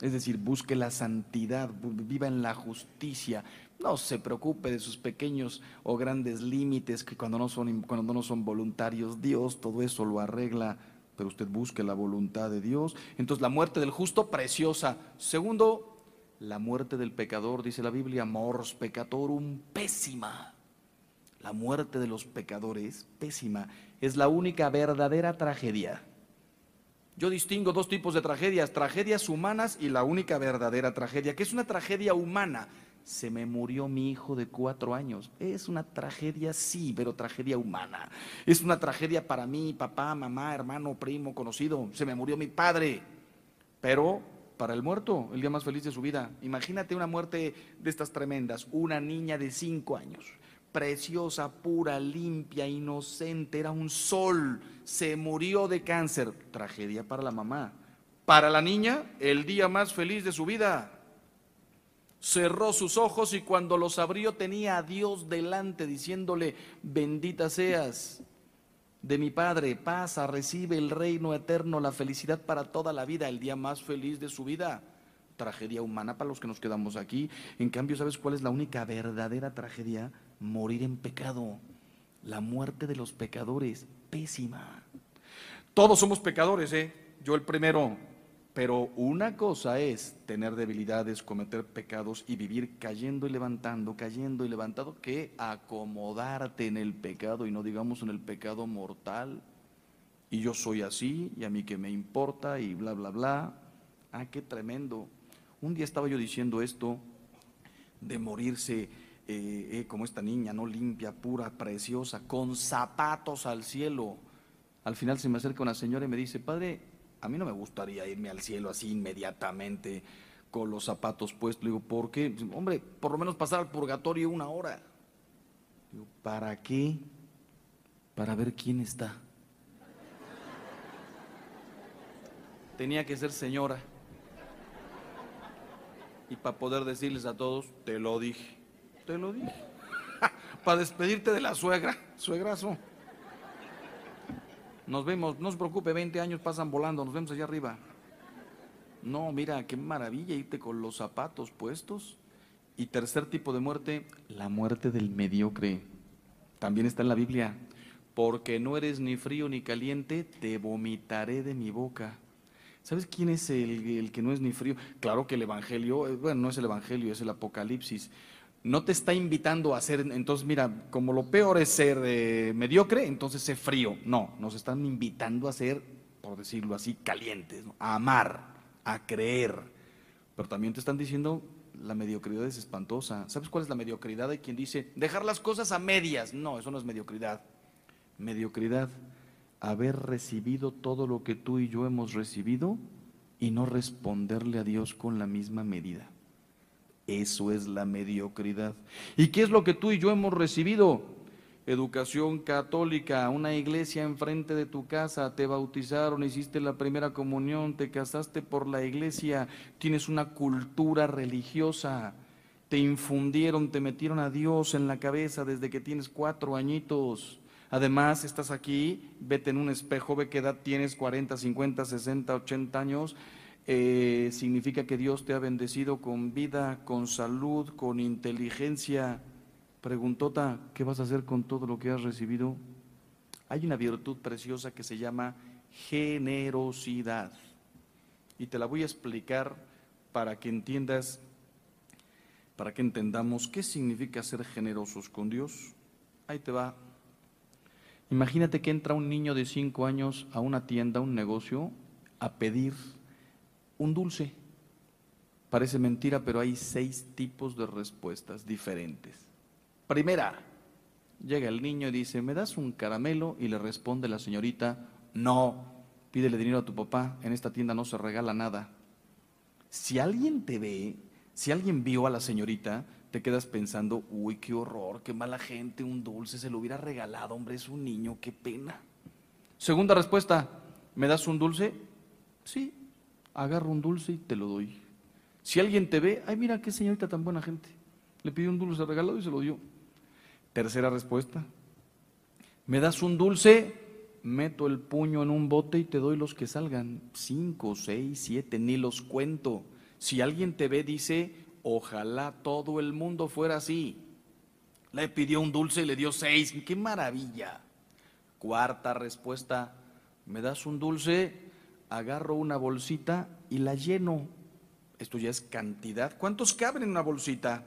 Es decir, busque la santidad, viva en la justicia, no se preocupe de sus pequeños o grandes límites que cuando no son, cuando no son voluntarios, Dios todo eso lo arregla, pero usted busque la voluntad de Dios. Entonces la muerte del justo, preciosa. Segundo, la muerte del pecador, dice la Biblia, mors peccatorum, pésima. La muerte de los pecadores, pésima. Es la única verdadera tragedia. Yo distingo dos tipos de tragedias, tragedias humanas y la única verdadera tragedia, que es una tragedia humana se me murió mi hijo de cuatro años. Es una tragedia, sí, pero tragedia humana. Es una tragedia para mí, papá, mamá, hermano, primo, conocido. Se me murió mi padre. Pero para el muerto, el día más feliz de su vida. Imagínate una muerte de estas tremendas. Una niña de cinco años, preciosa, pura, limpia, inocente, era un sol. Se murió de cáncer. Tragedia para la mamá. Para la niña, el día más feliz de su vida cerró sus ojos y cuando los abrió tenía a Dios delante diciéndole, bendita seas de mi Padre, pasa, recibe el reino eterno, la felicidad para toda la vida, el día más feliz de su vida. Tragedia humana para los que nos quedamos aquí. En cambio, ¿sabes cuál es la única verdadera tragedia? Morir en pecado. La muerte de los pecadores, pésima. Todos somos pecadores, ¿eh? Yo el primero, pero una cosa es tener debilidades, cometer pecados y vivir cayendo y levantando, cayendo y levantando, que acomodarte en el pecado y no digamos en el pecado mortal. Y yo soy así y a mí que me importa y bla, bla, bla. Ah, qué tremendo. Un día estaba yo diciendo esto de morirse eh, eh, como esta niña, no limpia, pura, preciosa, con zapatos al cielo. Al final se me acerca una señora y me dice, padre, a mí no me gustaría irme al cielo así inmediatamente con los zapatos puestos. Le digo, ¿por qué? Hombre, por lo menos pasar al purgatorio una hora. Digo, ¿para qué? Para ver quién está. Tenía que ser señora. Y para poder decirles a todos, te lo dije, te lo dije. para despedirte de la suegra, suegrazo. Nos vemos, no se preocupe, 20 años pasan volando, nos vemos allá arriba. No, mira, qué maravilla irte con los zapatos puestos Y tercer tipo de muerte, la muerte del mediocre. También está en la Biblia. Porque no eres ni frío ni caliente, te vomitaré de mi boca. ¿Sabes quién es el, que no es ni frío? Claro que el Evangelio, eh, bueno, no es el Evangelio, es el Apocalipsis. No te está invitando a ser, entonces mira, como lo peor es ser eh, mediocre, entonces sé frío. No, nos están invitando a ser, por decirlo así, calientes, a amar, a creer. Pero también te están diciendo, la mediocridad es espantosa. ¿Sabes cuál es la mediocridad? Hay quien dice, dejar las cosas a medias. No, eso no es mediocridad. Mediocridad, haber recibido todo lo que tú y yo hemos recibido y no responderle a Dios con la misma medida. Eso es la mediocridad. ¿Y qué es lo que tú y yo hemos recibido? educación católica, una iglesia enfrente de tu casa, te bautizaron, hiciste la primera comunión, te casaste por la iglesia, tienes una cultura religiosa, te infundieron, te metieron a Dios en la cabeza desde que tienes cuatro añitos. Además, estás aquí, vete en un espejo, ve qué edad tienes, 40, 50, 60, 80 años. Eh, significa que Dios te ha bendecido con vida, con salud, con inteligencia, Preguntota, ¿qué vas a hacer con todo lo que has recibido? Hay una virtud preciosa que se llama generosidad. Y te la voy a explicar para que entiendas, para que entendamos qué significa ser generosos con Dios. Ahí te va. Imagínate que entra un niño de cinco años a una tienda, a un negocio, a pedir un dulce. Parece mentira, pero hay seis tipos de respuestas diferentes. Primera, llega el niño y dice, ¿me das un caramelo? Y le responde la señorita, no, pídele dinero a tu papá, en esta tienda no se regala nada. Si alguien te ve, si alguien vio a la señorita, te quedas pensando, uy, qué horror, qué mala gente, un dulce, se lo hubiera regalado, hombre, es un niño, qué pena. Segunda respuesta, ¿me das un dulce? Sí, agarro un dulce y te lo doy. Si alguien te ve, ay, mira qué señorita tan buena gente. Le pidió un dulce regalado y se lo dio. Tercera respuesta. ¿Me das un dulce? Meto el puño en un bote y te doy los que salgan. Cinco, seis, siete, ni los cuento. Si alguien te ve, dice, ojalá todo el mundo fuera así. Le pidió un dulce y le dio seis. ¡Qué maravilla! Cuarta respuesta. ¿Me das un dulce? Agarro una bolsita y la lleno. Esto ya es cantidad. ¿Cuántos caben en una bolsita?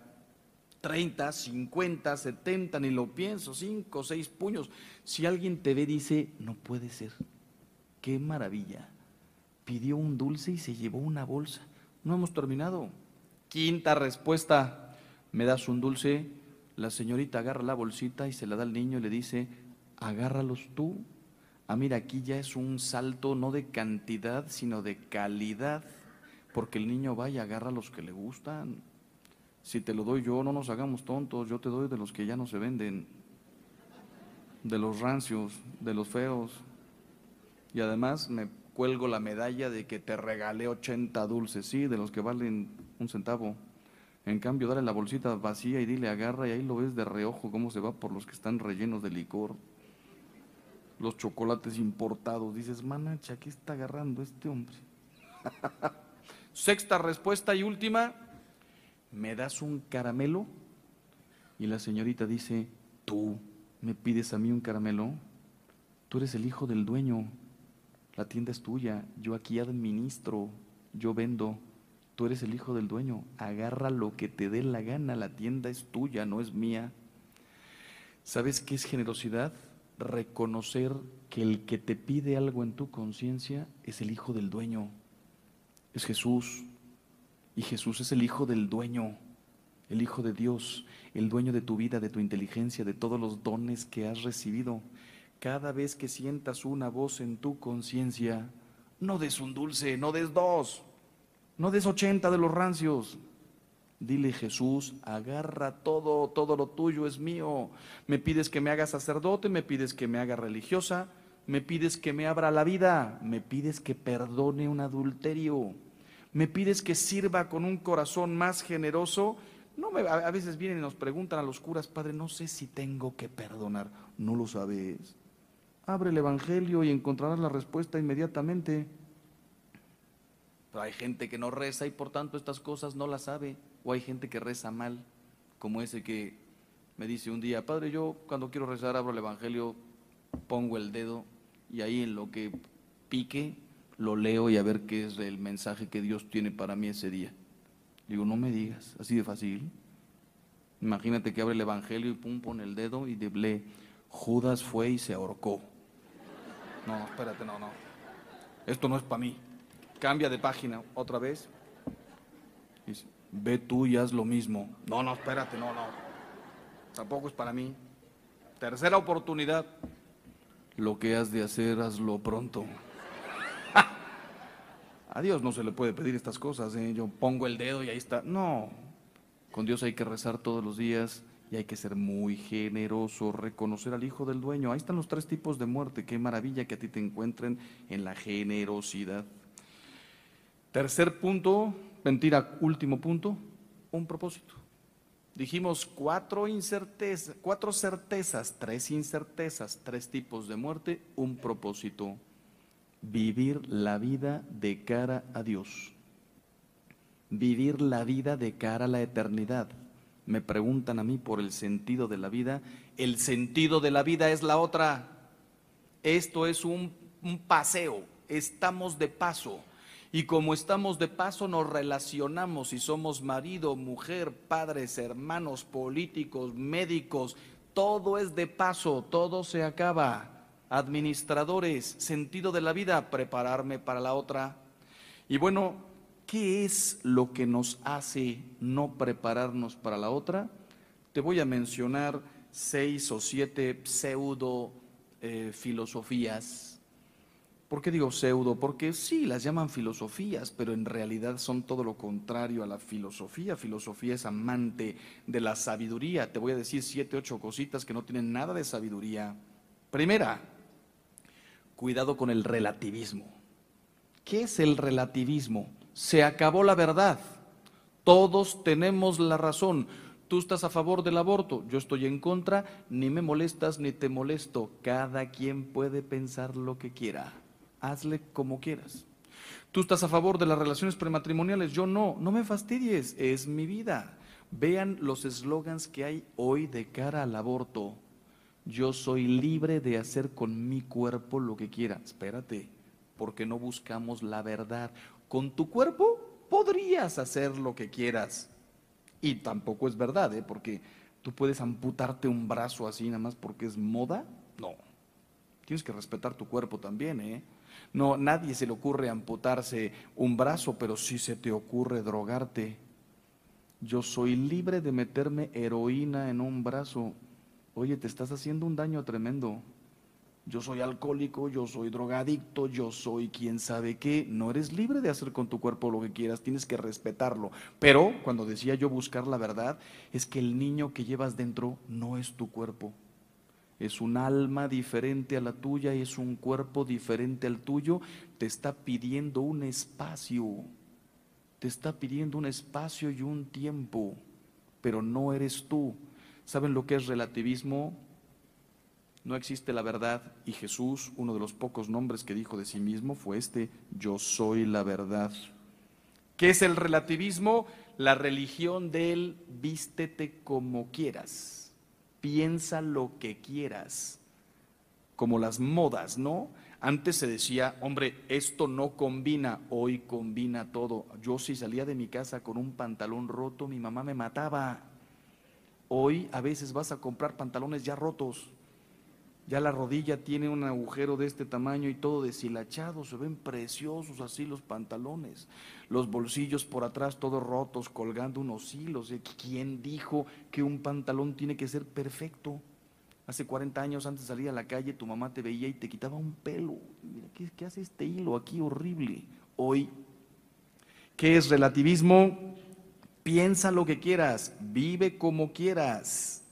30, 50, 70, ni lo pienso, 5, 6 puños. Si alguien te ve, dice, no puede ser. Qué maravilla. Pidió un dulce y se llevó una bolsa. No hemos terminado. Quinta respuesta. ¿Me das un dulce? La señorita agarra la bolsita y se la da al niño y le dice, agárralos tú. Ah, mira, aquí ya es un salto no de cantidad, sino de calidad, porque el niño va y agarra los que le gustan. Si te lo doy yo, no nos hagamos tontos, yo te doy de los que ya no se venden, de los rancios, de los feos. Y además me cuelgo la medalla de que te regalé 80 dulces, sí, de los que valen un centavo. En cambio, dale la bolsita vacía y dile agarra y ahí lo ves de reojo cómo se va por los que están rellenos de licor. Los chocolates importados. Dices, manacha, ¿qué está agarrando este hombre? Sexta respuesta y última. ¿me das un caramelo? Y la señorita dice, tú me pides a mí un caramelo, tú eres el hijo del dueño, la tienda es tuya, yo aquí administro, yo vendo, tú eres el hijo del dueño, agarra lo que te dé la gana, la tienda es tuya, no es mía. ¿Sabes qué es generosidad? Reconocer que el que te pide algo en tu conciencia es el hijo del dueño, es Jesús, y Jesús es el Hijo del dueño, el Hijo de Dios, el dueño de tu vida, de tu inteligencia, de todos los dones que has recibido. Cada vez que sientas una voz en tu conciencia, no des un dulce, no des dos, no des ochenta de los rancios. Dile Jesús, agarra todo, todo lo tuyo es mío. Me pides que me haga sacerdote, me pides que me haga religiosa, me pides que me abra la vida, me pides que perdone un adulterio me pides que sirva con un corazón más generoso. No me, a veces vienen y nos preguntan a los curas, Padre, no sé si tengo que perdonar. No lo sabes. Abre el Evangelio y encontrarás la respuesta inmediatamente. Pero hay gente que no reza y por tanto estas cosas no las sabe. O hay gente que reza mal, como ese que me dice un día, Padre, yo cuando quiero rezar abro el Evangelio, pongo el dedo y ahí en lo que pique lo leo y a ver qué es el mensaje que Dios tiene para mí ese día. Digo, no me digas, así de fácil. Imagínate que abre el Evangelio y pum, pone el dedo y lee, Judas fue y se ahorcó. No, espérate, no, no. Esto no es para mí. Cambia de página otra vez. Dice, ve tú y haz lo mismo. No, no, espérate, no, no. Tampoco es para mí. Tercera oportunidad. Lo que has de hacer, hazlo pronto. A Dios no se le puede pedir estas cosas. ¿eh? Yo pongo el dedo y ahí está. No. Con Dios hay que rezar todos los días y hay que ser muy generoso, reconocer al hijo del dueño. Ahí están los tres tipos de muerte. Qué maravilla que a ti te encuentren en la generosidad. Tercer punto, mentira, último punto, un propósito. Dijimos cuatro, incertezas, cuatro certezas, tres incertezas, tres tipos de muerte, un propósito. Vivir la vida de cara a Dios. Vivir la vida de cara a la eternidad me preguntan a mí por el sentido de la vida, el sentido de la vida es la otra. Esto es un, paseo, estamos de paso. Y como estamos de paso nos relacionamos y somos marido, mujer, padres, hermanos, políticos, médicos, todo es de paso, todo se acaba. Administradores, sentido de la vida, prepararme para la otra. Y bueno, ¿Qué es lo que nos hace no prepararnos para la otra? Te voy a mencionar seis o siete pseudo eh, filosofías. ¿Por qué digo pseudo? Porque sí, las llaman filosofías, pero en realidad son todo lo contrario a la filosofía. Filosofía es amante de la sabiduría. Te voy a decir siete, ocho cositas que no tienen nada de sabiduría. Primera, cuidado con el relativismo. ¿Qué es el relativismo? se acabó la verdad. Todos tenemos la razón. Tú estás a favor del aborto, yo estoy en contra, ni me molestas ni te molesto. Cada quien puede pensar lo que quiera. Hazle como quieras. Tú estás a favor de las relaciones prematrimoniales, yo no. No me fastidies, es mi vida. Vean los eslogans que hay hoy de cara al aborto. Yo soy libre de hacer con mi cuerpo lo que quiera. Espérate, porque no buscamos la verdad. Con tu cuerpo podrías hacer lo que quieras. Y tampoco es verdad, ¿eh? porque tú puedes amputarte un brazo así nada más porque es moda. No. Tienes que respetar tu cuerpo también, ¿eh? No, nadie se le ocurre amputarse un brazo, pero sí se te ocurre drogarte. Yo soy libre de meterme heroína en un brazo. Oye, te estás haciendo un daño tremendo yo soy alcohólico, yo soy drogadicto, yo soy quien sabe qué. No eres libre de hacer con tu cuerpo lo que quieras, tienes que respetarlo. Pero cuando decía yo buscar la verdad, es que el niño que llevas dentro no es tu cuerpo. Es un alma diferente a la tuya es un cuerpo diferente al tuyo. Te está pidiendo un espacio. Te está pidiendo un espacio y un tiempo. Pero no eres tú. ¿Saben lo que es relativismo? no existe la verdad y Jesús, uno de los pocos nombres que dijo de sí mismo fue este, yo soy la verdad. ¿Qué es el relativismo? La religión del vístete como quieras, piensa lo que quieras, como las modas, ¿no? Antes se decía, hombre, esto no combina, hoy combina todo. Yo si salía de mi casa con un pantalón roto, mi mamá me mataba. Hoy a veces vas a comprar pantalones ya rotos ya la rodilla tiene un agujero de este tamaño y todo deshilachado, se ven preciosos así los pantalones, los bolsillos por atrás todos rotos, colgando unos hilos. ¿Quién dijo que un pantalón tiene que ser perfecto? Hace 40 años antes de salir a la calle tu mamá te veía y te quitaba un pelo. Mira, ¿qué, qué hace este hilo aquí horrible? Hoy, ¿qué es relativismo? Piensa lo que quieras, vive como quieras.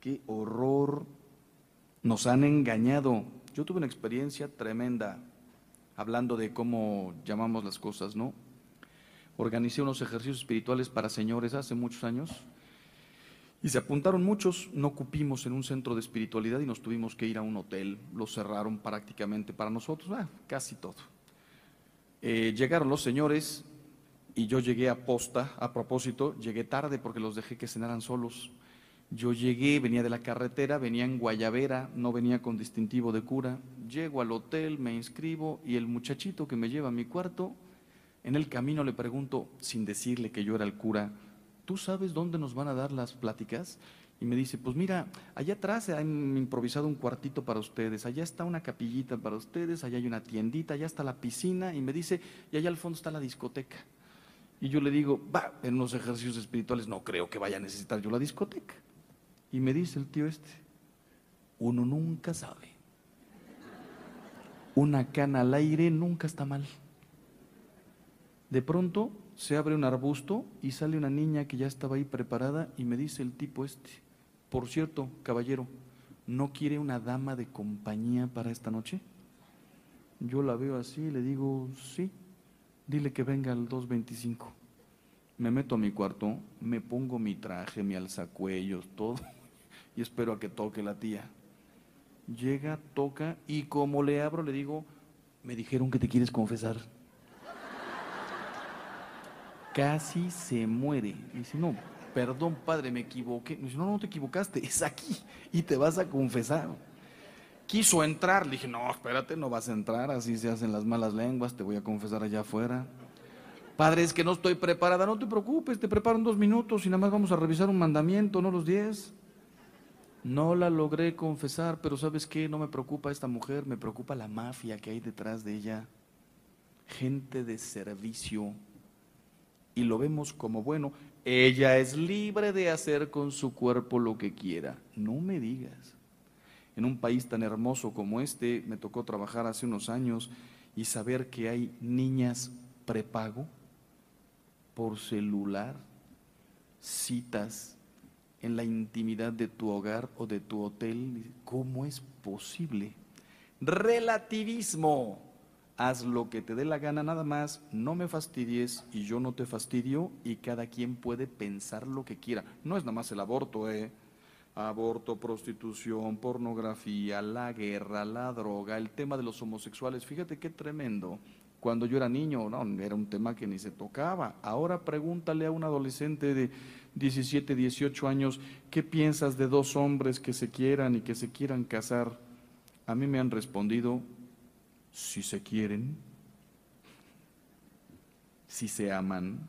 Qué horror nos han engañado. Yo tuve una experiencia tremenda hablando de cómo llamamos las cosas, ¿no? Organicé unos ejercicios espirituales para señores hace muchos años y se apuntaron muchos, no cupimos en un centro de espiritualidad y nos tuvimos que ir a un hotel, lo cerraron prácticamente para nosotros, ah, casi todo. Eh, llegaron los señores y yo llegué a posta, a propósito, llegué tarde porque los dejé que cenaran solos. Yo llegué, venía de la carretera, venía en Guayavera, no venía con distintivo de cura. Llego al hotel, me inscribo y el muchachito que me lleva a mi cuarto, en el camino le pregunto, sin decirle que yo era el cura, ¿tú sabes dónde nos van a dar las pláticas? Y me dice, pues mira, allá atrás han improvisado un cuartito para ustedes, allá está una capillita para ustedes, allá hay una tiendita, allá está la piscina, y me dice, y allá al fondo está la discoteca. Y yo le digo, va, en los ejercicios espirituales no creo que vaya a necesitar yo la discoteca. Y me dice el tío este, uno nunca sabe. Una cana al aire nunca está mal. De pronto se abre un arbusto y sale una niña que ya estaba ahí preparada y me dice el tipo este, por cierto, caballero, ¿no quiere una dama de compañía para esta noche? Yo la veo así y le digo, sí, dile que venga al 225. Me meto a mi cuarto, me pongo mi traje, mi alzacuellos, todo, y espero a que toque la tía. Llega, toca, y como le abro, le digo, me dijeron que te quieres confesar. Casi se muere. Y dice, no, perdón padre, me equivoqué. Me dice, no, no te equivocaste, es aquí y te vas a confesar. Quiso entrar, le dije, no, espérate, no vas a entrar, así se hacen las malas lenguas, te voy a confesar allá afuera. Padre, es que no estoy preparada, no te preocupes, te preparo en dos minutos y nada más vamos a revisar un mandamiento, no los diez. No la logré confesar, pero ¿sabes qué? No me preocupa esta mujer, me preocupa la mafia que hay detrás de ella. Gente de servicio. Y lo vemos como bueno. Ella es libre de hacer con su cuerpo lo que quiera. No me digas. En un país tan hermoso como este, me tocó trabajar hace unos años y saber que hay niñas prepago por celular, citas en la intimidad de tu hogar o de tu hotel. ¿Cómo es posible? Relativismo. Haz lo que te dé la gana nada más, no me fastidies y yo no te fastidio y cada quien puede pensar lo que quiera. No es nada más el aborto, ¿eh? Aborto, prostitución, pornografía, la guerra, la droga, el tema de los homosexuales. Fíjate qué tremendo. Cuando yo era niño, no, era un tema que ni se tocaba. Ahora pregúntale a un adolescente de 17, 18 años, ¿qué piensas de dos hombres que se quieran y que se quieran casar? A mí me han respondido, si se quieren, si se aman.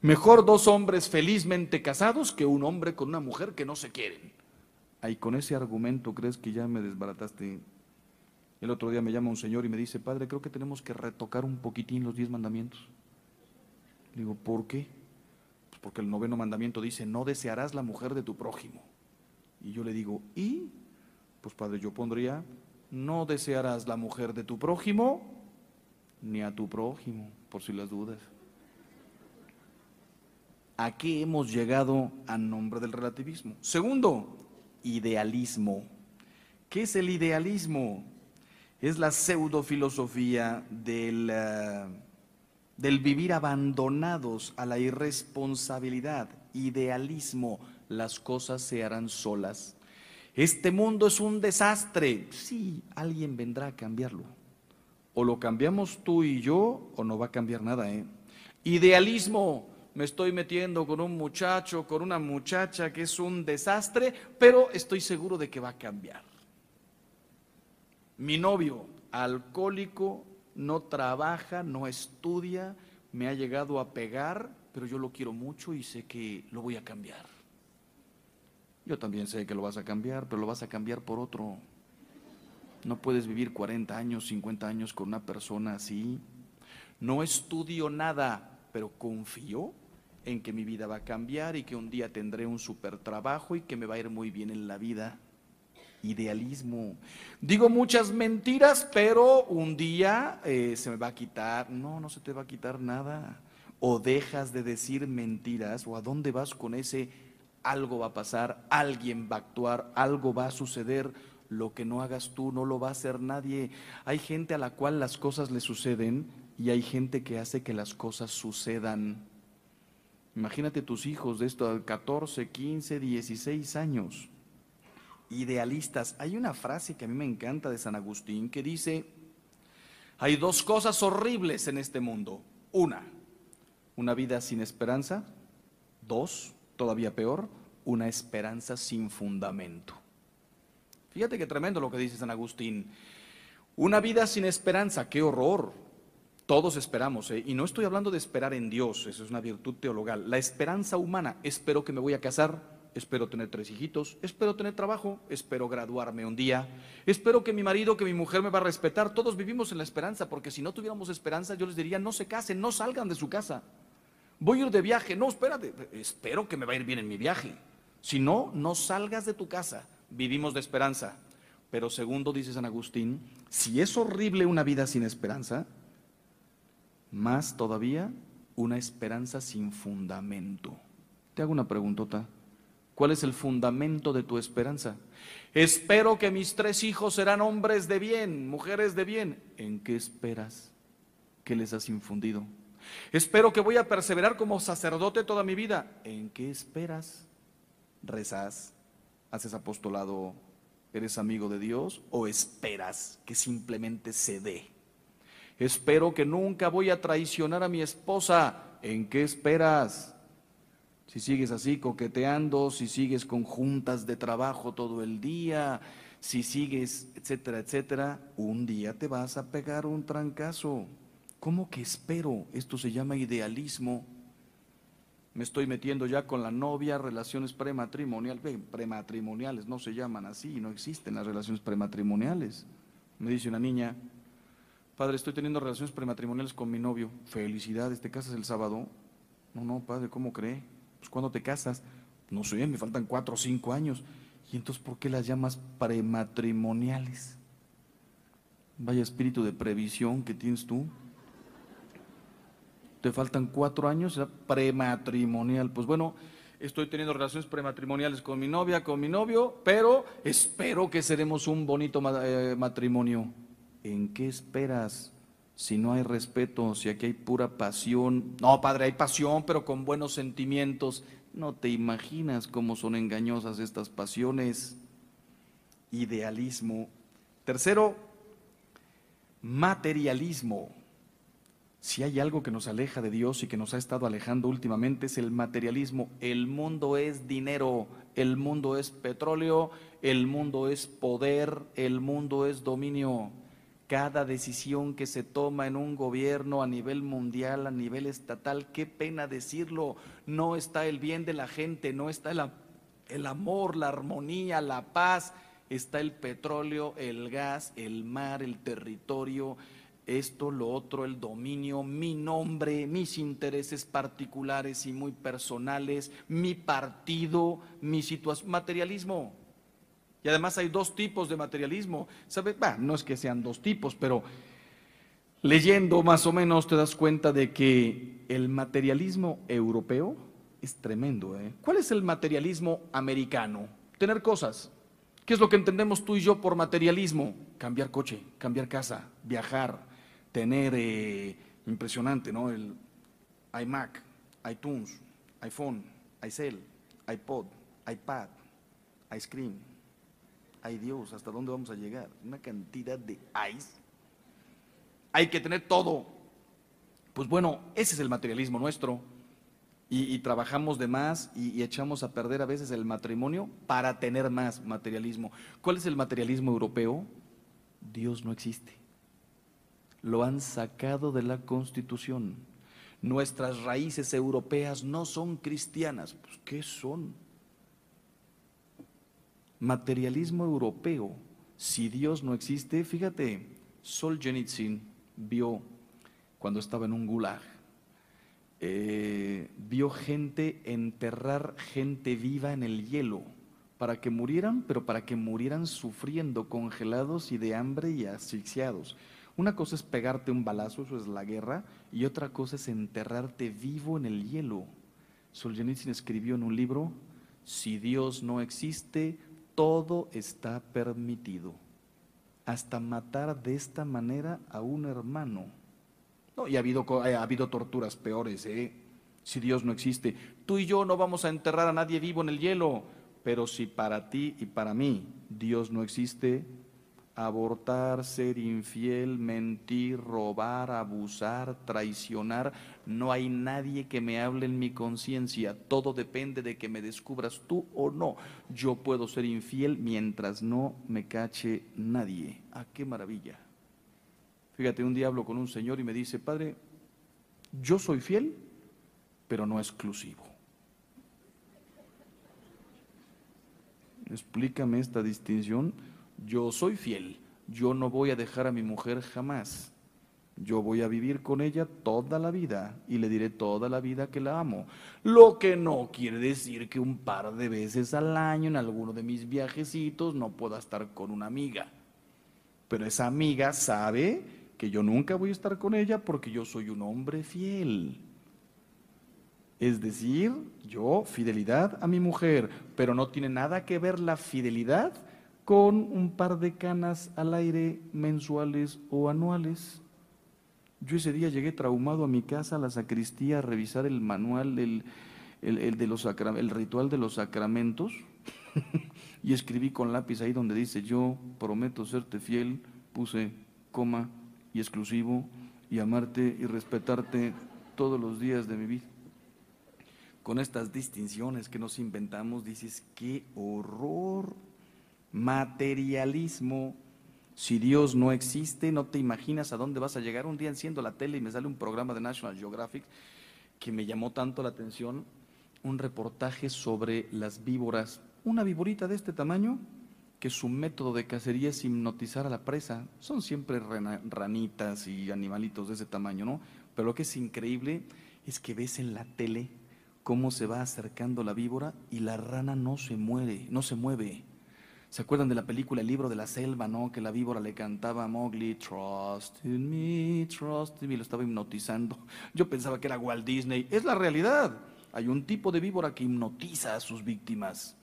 Mejor dos hombres felizmente casados que un hombre con una mujer que no se quieren. Ahí con ese argumento crees que ya me desbarataste. El otro día me llama un señor y me dice, padre, creo que tenemos que retocar un poquitín los diez mandamientos. Digo, ¿por qué? Pues porque el noveno mandamiento dice, no desearás la mujer de tu prójimo. Y yo le digo, ¿y? Pues padre, yo pondría, no desearás la mujer de tu prójimo, ni a tu prójimo, por si las dudas. ¿A qué hemos llegado a nombre del relativismo? Segundo, idealismo. ¿Qué es el idealismo? Es la pseudofilosofía del, uh, del vivir abandonados a la irresponsabilidad. Idealismo, las cosas se harán solas. Este mundo es un desastre. Sí, alguien vendrá a cambiarlo. O lo cambiamos tú y yo, o no va a cambiar nada. ¿eh? Idealismo, me estoy metiendo con un muchacho, con una muchacha que es un desastre, pero estoy seguro de que va a cambiar. Mi novio, alcohólico, no trabaja, no estudia, me ha llegado a pegar, pero yo lo quiero mucho y sé que lo voy a cambiar. Yo también sé que lo vas a cambiar, pero lo vas a cambiar por otro. No puedes vivir 40 años, 50 años con una persona así. No estudio nada, pero confío en que mi vida va a cambiar y que un día tendré un super trabajo y que me va a ir muy bien en la vida. Idealismo. Digo muchas mentiras, pero un día eh, se me va a quitar. No, no se te va a quitar nada. O dejas de decir mentiras, o a dónde vas con ese algo va a pasar, alguien va a actuar, algo va a suceder. Lo que no hagas tú no lo va a hacer nadie. Hay gente a la cual las cosas le suceden y hay gente que hace que las cosas sucedan. Imagínate tus hijos de estos 14, 15, 16 años, idealistas. Hay una frase que a mí me encanta de San Agustín que dice, Hay dos cosas horribles en este mundo. Una, una vida sin esperanza. Dos, todavía peor, una esperanza sin fundamento. Fíjate qué tremendo lo que dice San Agustín. Una vida sin esperanza, qué horror. Todos esperamos, ¿eh? y no estoy hablando de esperar en Dios, eso es una virtud teologal. La esperanza humana, espero que me voy a casar, espero tener tres hijitos, espero tener trabajo, espero graduarme un día, espero que mi marido, que mi mujer me va a respetar. Todos vivimos en la esperanza, porque si no tuviéramos esperanza, yo les diría, no se casen, no salgan de su casa. Voy a ir de viaje, no, espérate, espero que me va a ir bien en mi viaje. Si no, no salgas de tu casa, vivimos de esperanza. Pero segundo, dice San Agustín, si es horrible una vida sin esperanza, más todavía una esperanza sin fundamento. Te hago una preguntota. ¿Cuál es el fundamento de tu esperanza? Espero que mis tres hijos serán hombres de bien, mujeres de bien. ¿En qué esperas? ¿Qué les has infundido? Espero que voy a perseverar como sacerdote toda mi vida. ¿En qué esperas? ¿Rezas? ¿Haces apostolado? ¿Eres amigo de Dios? ¿O esperas que simplemente se dé? Espero que nunca voy a traicionar a mi esposa. ¿En qué esperas? Si sigues así coqueteando, si sigues con juntas de trabajo todo el día, si sigues, etcétera, etcétera, un día te vas a pegar un trancazo. ¿Cómo que espero? Esto se llama idealismo. Me estoy metiendo ya con la novia, relaciones prematrimoniales. Prematrimoniales no se llaman así, no existen las relaciones prematrimoniales. Me dice una niña, Padre, estoy teniendo relaciones prematrimoniales con mi novio. Felicidades, ¿te casas el sábado? No, no, padre, ¿cómo cree? Pues ¿cuándo te casas? No sé, me faltan cuatro o cinco años. ¿Y entonces por qué las llamas prematrimoniales? Vaya espíritu de previsión que tienes tú. Te faltan cuatro años, prematrimonial. Pues bueno, estoy teniendo relaciones prematrimoniales con mi novia, con mi novio, pero espero que seremos un bonito eh, matrimonio. ¿en qué esperas? Si no hay respeto, si aquí hay pura pasión. No, padre, hay pasión, pero con buenos sentimientos. No te imaginas cómo son engañosas estas pasiones. Idealismo. Tercero, materialismo. Si hay algo que nos aleja de Dios y que nos ha estado alejando últimamente es el materialismo. El mundo es dinero, el mundo es petróleo, el mundo es poder, el mundo es dominio cada decisión que se toma en un gobierno a nivel mundial, a nivel estatal, qué pena decirlo, no está el bien de la gente, no está el, amor, la armonía, la paz, está el petróleo, el gas, el mar, el territorio, esto, lo otro, el dominio, mi nombre, mis intereses particulares y muy personales, mi partido, mi situación, materialismo. Y además hay dos tipos de materialismo. ¿Sabes? no es que sean dos tipos, pero leyendo más o menos te das cuenta de que el materialismo europeo es tremendo. ¿eh? ¿Cuál es el materialismo americano? Tener cosas. ¿Qué es lo que entendemos tú y yo por materialismo? Cambiar coche, cambiar casa, viajar, tener, eh, impresionante, ¿no? El iMac, iTunes, iPhone, iCell, iPod, iPad, ice cream, ay Dios, ¿hasta dónde vamos a llegar? Una cantidad de ice. Hay que tener todo. Pues bueno, ese es el materialismo nuestro. Y, trabajamos de más y, y, echamos a perder a veces el matrimonio para tener más materialismo. ¿Cuál es el materialismo europeo? Dios no existe. Lo han sacado de la constitución. Nuestras raíces europeas no son cristianas. Pues, ¿Qué son? materialismo europeo. Si Dios no existe, fíjate, Solzhenitsyn vio cuando estaba en un gulag, eh, vio gente enterrar gente viva en el hielo para que murieran, pero para que murieran sufriendo, congelados y de hambre y asfixiados. Una cosa es pegarte un balazo, eso es la guerra, y otra cosa es enterrarte vivo en el hielo. Solzhenitsyn escribió en un libro, si Dios no existe, todo está permitido, hasta matar de esta manera a un hermano. No, y ha habido, ha habido torturas peores, ¿eh? si Dios no existe. Tú y yo no vamos a enterrar a nadie vivo en el hielo, pero si para ti y para mí Dios no existe, abortar, ser infiel, mentir, robar, abusar, traicionar. No hay nadie que me hable en mi conciencia. Todo depende de que me descubras tú o no. Yo puedo ser infiel mientras no me cache nadie. ¡Ah, qué maravilla! Fíjate, un día hablo con un señor y me dice, Padre, yo soy fiel, pero no exclusivo. Explícame esta distinción yo soy fiel, yo no voy a dejar a mi mujer jamás. Yo voy a vivir con ella toda la vida y le diré toda la vida que la amo. Lo que no quiere decir que un par de veces al año en alguno de mis viajecitos no pueda estar con una amiga. Pero esa amiga sabe que yo nunca voy a estar con ella porque yo soy un hombre fiel. Es decir, yo fidelidad a mi mujer, pero no tiene nada que ver la fidelidad con un par de canas al aire mensuales o anuales. Yo ese día llegué traumado a mi casa, a la sacristía, a revisar el manual, del, el, de los, el ritual de los sacramentos, y escribí con lápiz ahí donde dice, yo prometo serte fiel, puse coma y exclusivo, y amarte y respetarte todos los días de mi vida. Con estas distinciones que nos inventamos, dices, qué horror materialismo. Si Dios no existe, no te imaginas a dónde vas a llegar. Un día enciendo la tele y me sale un programa de National Geographic que me llamó tanto la atención, un reportaje sobre las víboras. Una víborita de este tamaño que su método de cacería es hipnotizar a la presa. Son siempre ranitas y animalitos de ese tamaño, ¿no? Pero lo que es increíble es que ves en la tele cómo se va acercando la víbora y la rana no se muere, no se mueve. ¿Se acuerdan de la película El libro de la selva, no? Que la víbora le cantaba a Mowgli, Trust in me, trust in me, lo estaba hipnotizando. Yo pensaba que era Walt Disney. Es la realidad. Hay un tipo de víbora que hipnotiza a sus víctimas.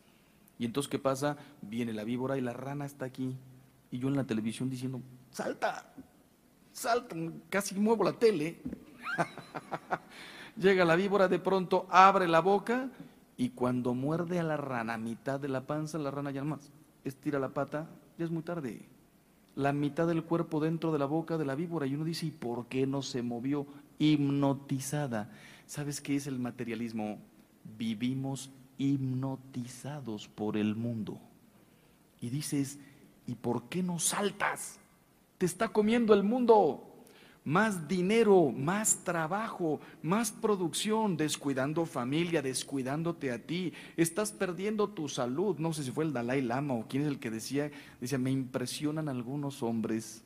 Y entonces, ¿qué pasa? Viene la víbora y la rana está aquí. Y yo en la televisión diciendo, salta, salta, casi muevo la tele. Llega la víbora, de pronto abre la boca y cuando muerde a la rana a mitad de la panza, la rana ya no más estira la pata, ya es muy tarde. La mitad del cuerpo dentro de la boca de la víbora y uno dice, ¿y por qué no se movió? Hipnotizada. ¿Sabes qué es el materialismo? Vivimos hipnotizados por el mundo. Y dices, ¿y por qué no saltas? Te está comiendo el mundo más dinero, más trabajo, más producción, descuidando familia, descuidándote a ti. Estás perdiendo tu salud. No sé si fue el Dalai Lama o quién es el que decía, dice, me impresionan algunos hombres.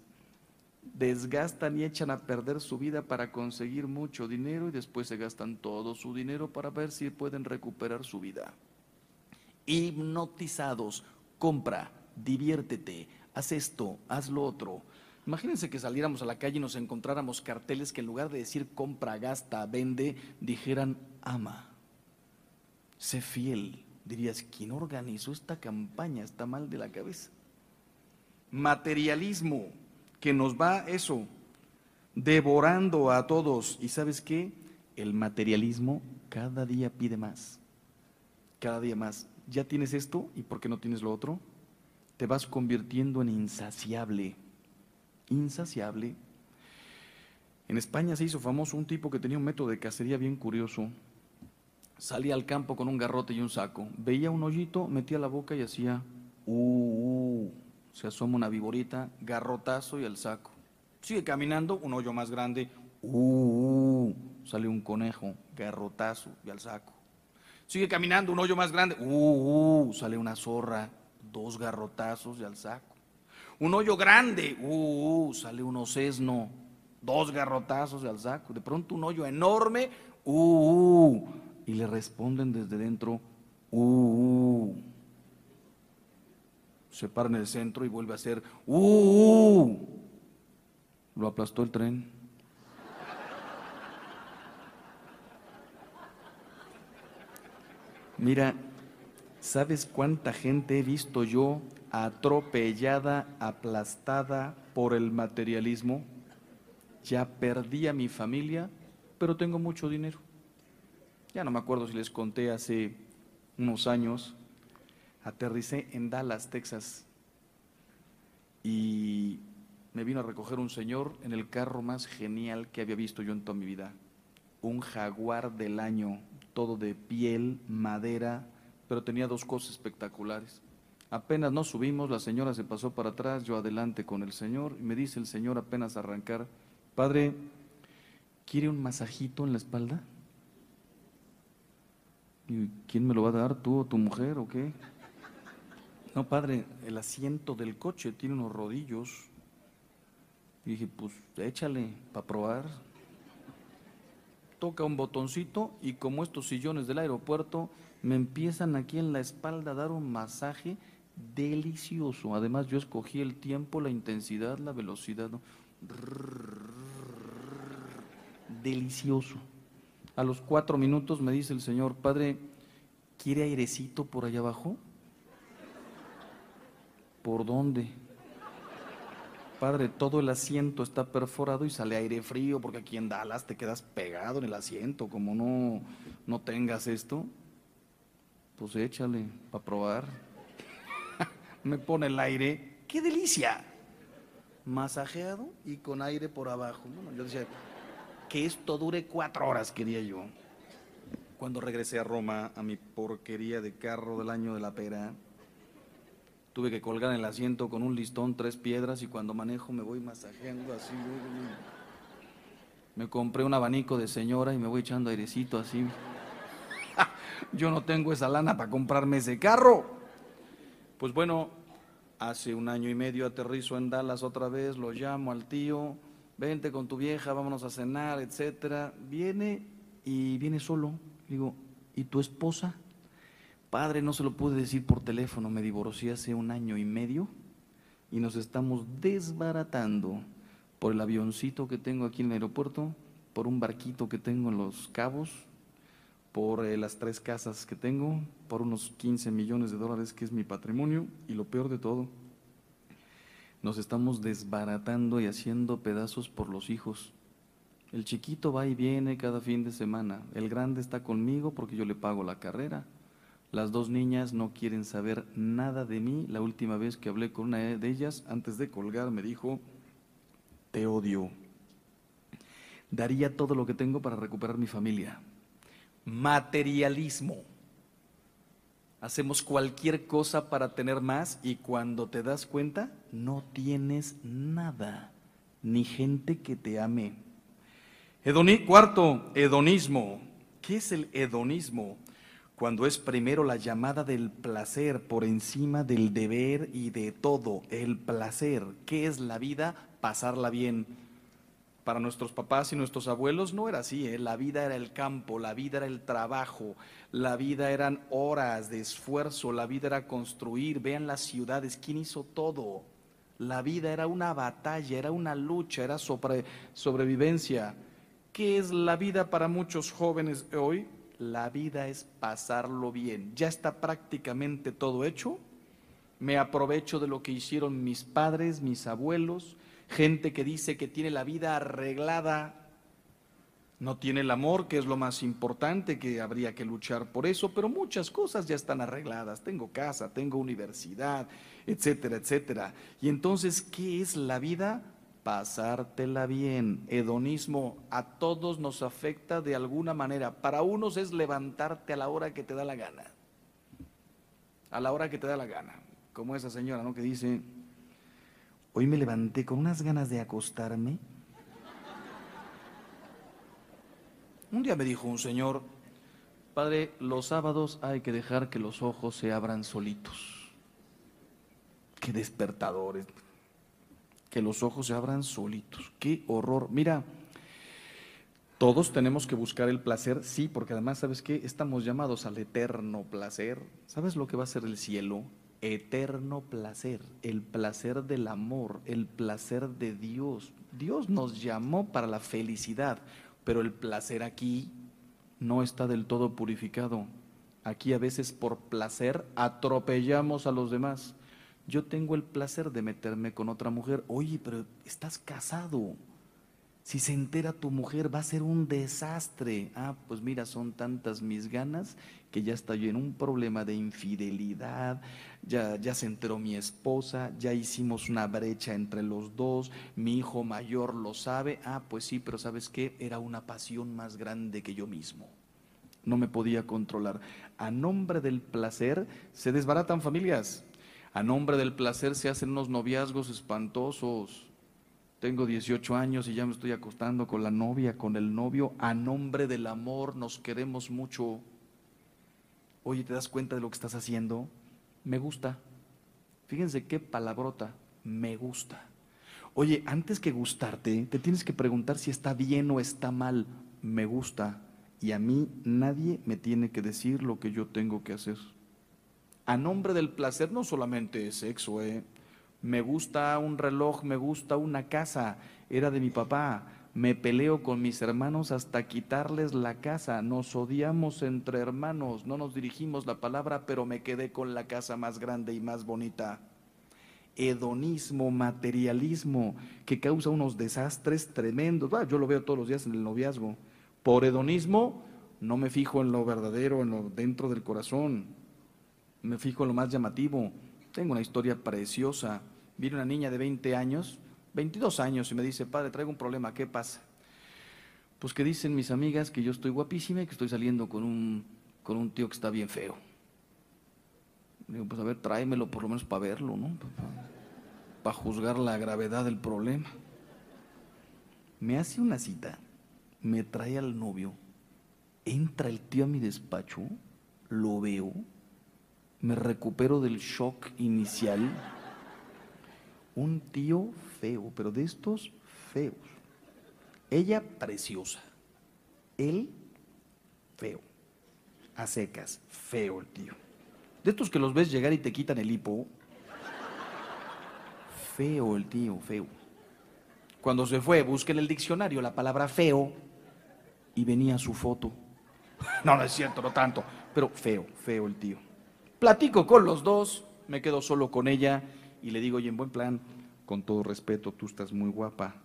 Desgastan y echan a perder su vida para conseguir mucho dinero y después se gastan todo su dinero para ver si pueden recuperar su vida. Hipnotizados, compra, diviértete, haz esto, haz lo otro Imagínense que saliéramos a la calle y nos encontráramos carteles que en lugar de decir compra, gasta, vende, dijeran ama. Sé fiel. Dirías, ¿quién organizó esta campaña? Está mal de la cabeza. Materialismo que nos va eso, devorando a todos. ¿Y sabes qué? El materialismo cada día pide más. Cada día más. ¿Ya tienes esto? ¿Y por qué no tienes lo otro? Te vas convirtiendo en insaciable insaciable. En España se hizo famoso un tipo que tenía un método de cacería bien curioso. Salía al campo con un garrote y un saco. Veía un hoyito, metía la boca y hacía, uh, uh, se asoma una viborita, garrotazo y el saco. Sigue caminando, un hoyo más grande, uh, uh, sale un conejo, garrotazo y al saco. Sigue caminando, un hoyo más grande, uh, uh, sale una zorra, dos garrotazos y al saco. Un hoyo grande, uh, uh, sale un osesno, dos garrotazos al saco. De pronto un hoyo enorme, uh, uh, y le responden desde dentro, uh, uh. Se para en el centro y vuelve a hacer, uh, uh. Lo aplastó el tren. Mira, ¿sabes cuánta gente he visto yo atropellada, aplastada por el materialismo. Ya perdí a mi familia, pero tengo mucho dinero. Ya no me acuerdo si les conté hace unos años, aterricé en Dallas, Texas. y me vino a recoger un señor en el carro más genial que había visto yo en toda mi vida. Un jaguar del año, todo de piel, madera, pero tenía dos cosas espectaculares. Apenas nos subimos, la señora se pasó para atrás, yo adelante con el señor, y me dice el señor apenas arrancar, padre, ¿quiere un masajito en la espalda? ¿Y quién me lo va a dar, tú o tu mujer o qué? No, padre, el asiento del coche tiene unos rodillos. Y dije, pues échale para probar. Toca un botoncito y como estos sillones del aeropuerto, me empiezan aquí en la espalda a dar un masaje delicioso. Además, yo escogí el tiempo, la intensidad, la velocidad. Delicioso. A los cuatro minutos me dice el Señor, Padre, ¿quiere airecito por allá abajo? ¿Por dónde? Padre, todo el asiento está perforado y sale aire frío, porque aquí en Dallas te quedas pegado en el asiento, como no, no tengas esto, pues échale para probar. Me pone el aire, ¡qué delicia! Masajeado y con aire por abajo. Yo decía, que esto dure cuatro horas, quería yo. Cuando regresé a Roma, a mi porquería de carro del año de la pera, tuve que colgar en el asiento con un listón, tres piedras, y cuando manejo me voy masajeando así. Me compré un abanico de señora y me voy echando airecito así. Yo no tengo esa lana para comprarme ese carro. Pues bueno, hace un año y medio aterrizo en Dallas otra vez, lo llamo al tío, vente con tu vieja, vámonos a cenar, etcétera. Viene y viene solo. Digo, ¿y tu esposa? Padre, no se lo pude decir por teléfono, me divorcié hace un año y medio y nos estamos desbaratando por el avioncito que tengo aquí en el aeropuerto, por un barquito que tengo en Los Cabos, por eh, las tres casas que tengo, por unos 15 millones de dólares que es mi patrimonio y lo peor de todo, nos estamos desbaratando y haciendo pedazos por los hijos. El chiquito va y viene cada fin de semana, el grande está conmigo porque yo le pago la carrera. Las dos niñas no quieren saber nada de mí. La última vez que hablé con una de ellas, antes de colgar, me dijo, te odio. Daría todo lo que tengo para recuperar mi familia. Materialismo. Hacemos cualquier cosa para tener más y cuando te das cuenta, no tienes nada, ni gente que te ame. cuarto, hedonismo. ¿Qué es el hedonismo? Cuando es primero la llamada del placer por encima del deber y de todo, el placer. ¿Qué es la vida? Pasarla bien. Para nuestros papás y nuestros abuelos no era así, ¿eh? la vida era el campo, la vida era el trabajo, la vida eran horas de esfuerzo, la vida era construir, vean las ciudades, ¿quién hizo todo? La vida era una batalla, era una lucha, era sobrevivencia. ¿Qué es la vida para muchos jóvenes hoy? La vida es pasarlo bien. Ya está prácticamente todo hecho. Me aprovecho de lo que hicieron mis padres, mis abuelos, gente que dice que tiene la vida arreglada, no tiene el amor, que es lo más importante, que habría que luchar por eso, pero muchas cosas ya están arregladas. Tengo casa, tengo universidad, etcétera, etcétera. Y entonces, ¿qué es la vida? Pasártela bien. Hedonismo a todos nos afecta de alguna manera. Para unos es levantarte a la hora que te da la gana. A la hora que te da la gana. Como esa señora, ¿no? Que dice, Hoy me levanté con unas ganas de acostarme. Un día me dijo un señor, Padre, los sábados hay que dejar que los ojos se abran solitos. Qué despertadores. Que los ojos se abran solitos. Qué horror. Mira, todos tenemos que buscar el placer, sí, porque además, ¿sabes qué? Estamos llamados al eterno placer. ¿Sabes lo que va a ser el cielo? Eterno placer, el placer del amor, el placer de Dios. Dios nos llamó para la felicidad, pero el placer aquí no está del todo purificado. Aquí a veces por placer atropellamos a los demás. Yo tengo el placer de meterme con otra mujer. Oye, pero estás casado. Si se entera tu mujer va a ser un desastre. Ah, pues mira, son tantas mis ganas que ya estoy en un problema de infidelidad, ya, ya se enteró mi esposa, ya hicimos una brecha entre los dos, mi hijo mayor lo sabe. Ah, pues sí, pero ¿sabes qué? Era una pasión más grande que yo mismo. No me podía controlar. A nombre del placer se desbaratan familias. A nombre del placer se hacen unos noviazgos espantosos tengo 18 años y ya me estoy acostando con la novia, con el novio. A nombre del amor nos queremos mucho. Oye, ¿te das cuenta de lo que estás haciendo? Me gusta. Fíjense qué palabrota. Me gusta. Oye, antes que gustarte, te tienes que preguntar si está bien o está mal. Me gusta. Y a mí nadie me tiene que decir lo que yo tengo que hacer. A nombre del placer no solamente es sexo, ¿eh? Me gusta un reloj, me gusta una casa, era de mi papá, me peleo con mis hermanos hasta quitarles la casa, nos odiamos entre hermanos, no nos dirigimos la palabra, pero me quedé con la casa más grande y más bonita. Hedonismo, materialismo, que causa unos desastres tremendos. yo lo veo todos los días en el noviazgo. Por hedonismo, no me fijo en lo verdadero, en lo dentro del corazón. Me fijo en lo más llamativo. Tengo una historia preciosa Viene una niña de 20 años, 22 años, y me dice, padre, traigo un problema, ¿qué pasa? Pues que dicen mis amigas que yo estoy guapísima y que estoy saliendo con un, con un tío que está bien feo. Digo, pues a ver, tráemelo por lo menos para verlo, ¿no? Para juzgar la gravedad del problema. Me hace una cita, me trae al novio, entra el tío a mi despacho, lo veo, me recupero del shock inicial un tío feo, pero de estos feos. Ella preciosa, él feo, a secas, feo el tío. De estos que los ves llegar y te quitan el hipo, feo el tío, feo. Cuando se fue, busque en el diccionario la palabra feo y venía su foto. No, no es cierto, no tanto, pero feo, feo el tío. Platico con los dos, me quedo solo con ella y le digo, oye, en buen plan, con todo respeto, tú estás muy guapa.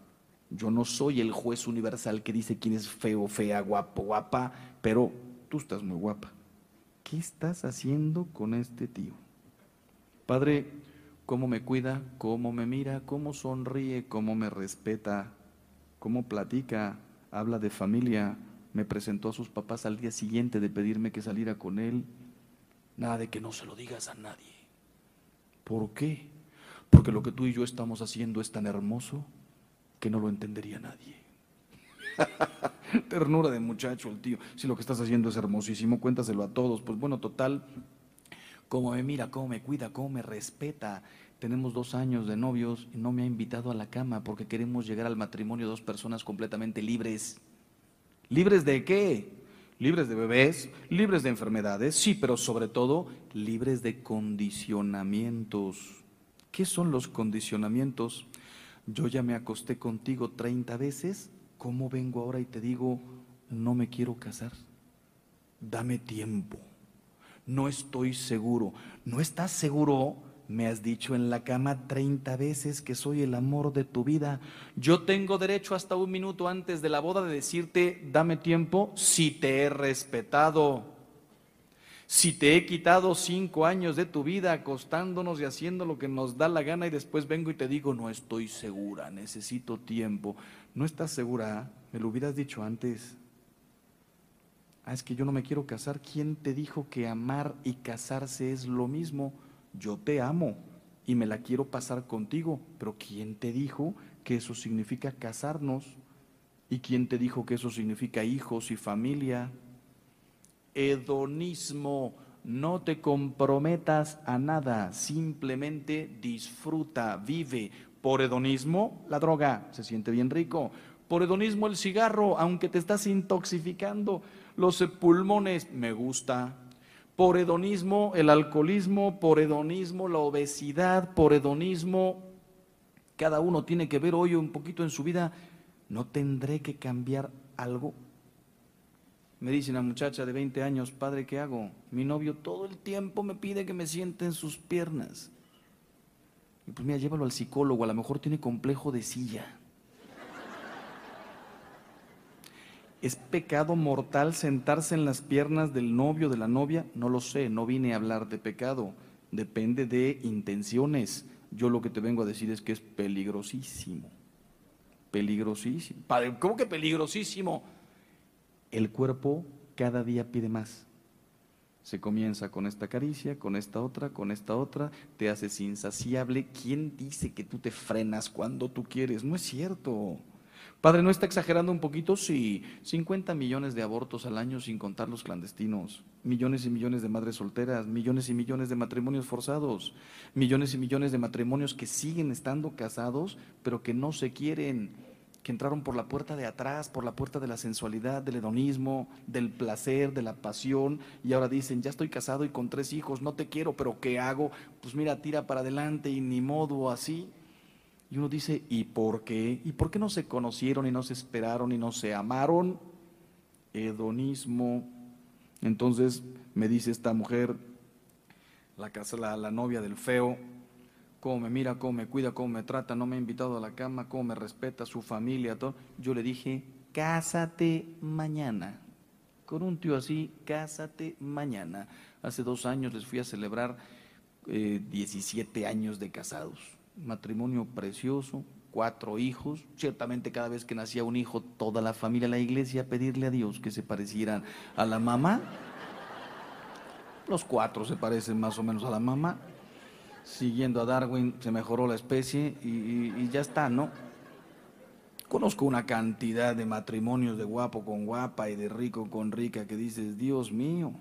Yo no soy el juez universal que dice quién es feo, fea, guapo, guapa, pero tú estás muy guapa. ¿Qué estás haciendo con este tío? Padre, cómo me cuida, cómo me mira, cómo sonríe, cómo me respeta, cómo platica, habla de familia, me presentó a sus papás al día siguiente de pedirme que saliera con él. Nada de que no se lo digas a nadie. ¿Por qué? Porque lo que tú y yo estamos haciendo es tan hermoso que no lo entendería nadie. Ternura de muchacho el tío. Si lo que estás haciendo es hermosísimo, cuéntaselo a todos. Pues bueno, total, cómo me mira, cómo me cuida, cómo me respeta. Tenemos dos años de novios y no me ha invitado a la cama porque queremos llegar al matrimonio dos personas completamente libres. ¿Libres de qué? Libres de bebés, libres de enfermedades, sí, pero sobre todo libres de condicionamientos. ¿Qué son los condicionamientos? Yo ya me acosté contigo 30 veces, ¿cómo vengo ahora y te digo, no me quiero casar? Dame tiempo. No estoy seguro. ¿No estás seguro? Me has dicho en la cama 30 veces que soy el amor de tu vida. Yo tengo derecho hasta un minuto antes de la boda de decirte, dame tiempo, si te he respetado. Si te he quitado cinco años de tu vida acostándonos y haciendo lo que nos da la gana y después vengo y te digo, no estoy segura, necesito tiempo. ¿No estás segura? Me lo hubieras dicho antes. Ah, es que yo no me quiero casar. ¿Quién te dijo que amar y casarse es lo mismo? Yo te amo y me la quiero pasar contigo, pero ¿quién te dijo que eso significa casarnos? ¿Y quién te dijo que eso significa hijos y familia? Hedonismo. No te comprometas a nada, simplemente disfruta, vive. Por hedonismo, la droga se siente bien rico. Por hedonismo, el cigarro, aunque te estás intoxicando. Los pulmones, me gusta. Por hedonismo, el alcoholismo. Por hedonismo, la obesidad. Por hedonismo, cada uno tiene que ver hoy un poquito en su vida. ¿No tendré que cambiar algo? Me dice una muchacha de 20 años, padre, ¿qué hago? Mi novio todo el tiempo me pide que me siente en sus piernas. Y pues mira, llévalo al psicólogo, a lo mejor tiene complejo de silla. ¿Es pecado mortal sentarse en las piernas del novio, de la novia? No lo sé, no vine a hablar de pecado. Depende de intenciones. Yo lo que te vengo a decir es que es peligrosísimo. Peligrosísimo. Padre, ¿cómo que peligrosísimo? El cuerpo cada día pide más. Se comienza con esta caricia, con esta otra, con esta otra, te haces insaciable. ¿Quién dice que tú te frenas cuando tú quieres? No es cierto. Padre, ¿no está exagerando un poquito? Sí, 50 millones de abortos al año sin contar los clandestinos, millones y millones de madres solteras, millones y millones de matrimonios forzados, millones y millones de matrimonios que siguen estando casados, pero que no se quieren, que entraron por la puerta de atrás, por la puerta de la sensualidad, del hedonismo, del placer, de la pasión, y ahora dicen, ya estoy casado y con tres hijos, no te quiero, pero ¿qué hago? Pues mira, tira para adelante y ni modo así. Y uno dice, ¿y por qué? ¿Y por qué no se conocieron y no se esperaron y no se amaron? Hedonismo. Entonces me dice esta mujer, la, la, novia del feo, cómo me mira, cómo me cuida, cómo me trata, no me ha invitado a la cama, cómo me respeta su familia, todo. Yo le dije, cásate mañana. Con un tío así, cásate mañana. Hace dos años les fui a celebrar 17 eh, años de casados matrimonio precioso, cuatro hijos. Ciertamente cada vez que nacía un hijo, toda la familia la iglesia a pedirle a Dios que se parecieran a la mamá. Los cuatro se parecen más o menos a la mamá. Siguiendo a Darwin se mejoró la especie y, ya está, ¿no? Conozco una cantidad de matrimonios de guapo con guapa y de rico con rica que dices, Dios mío,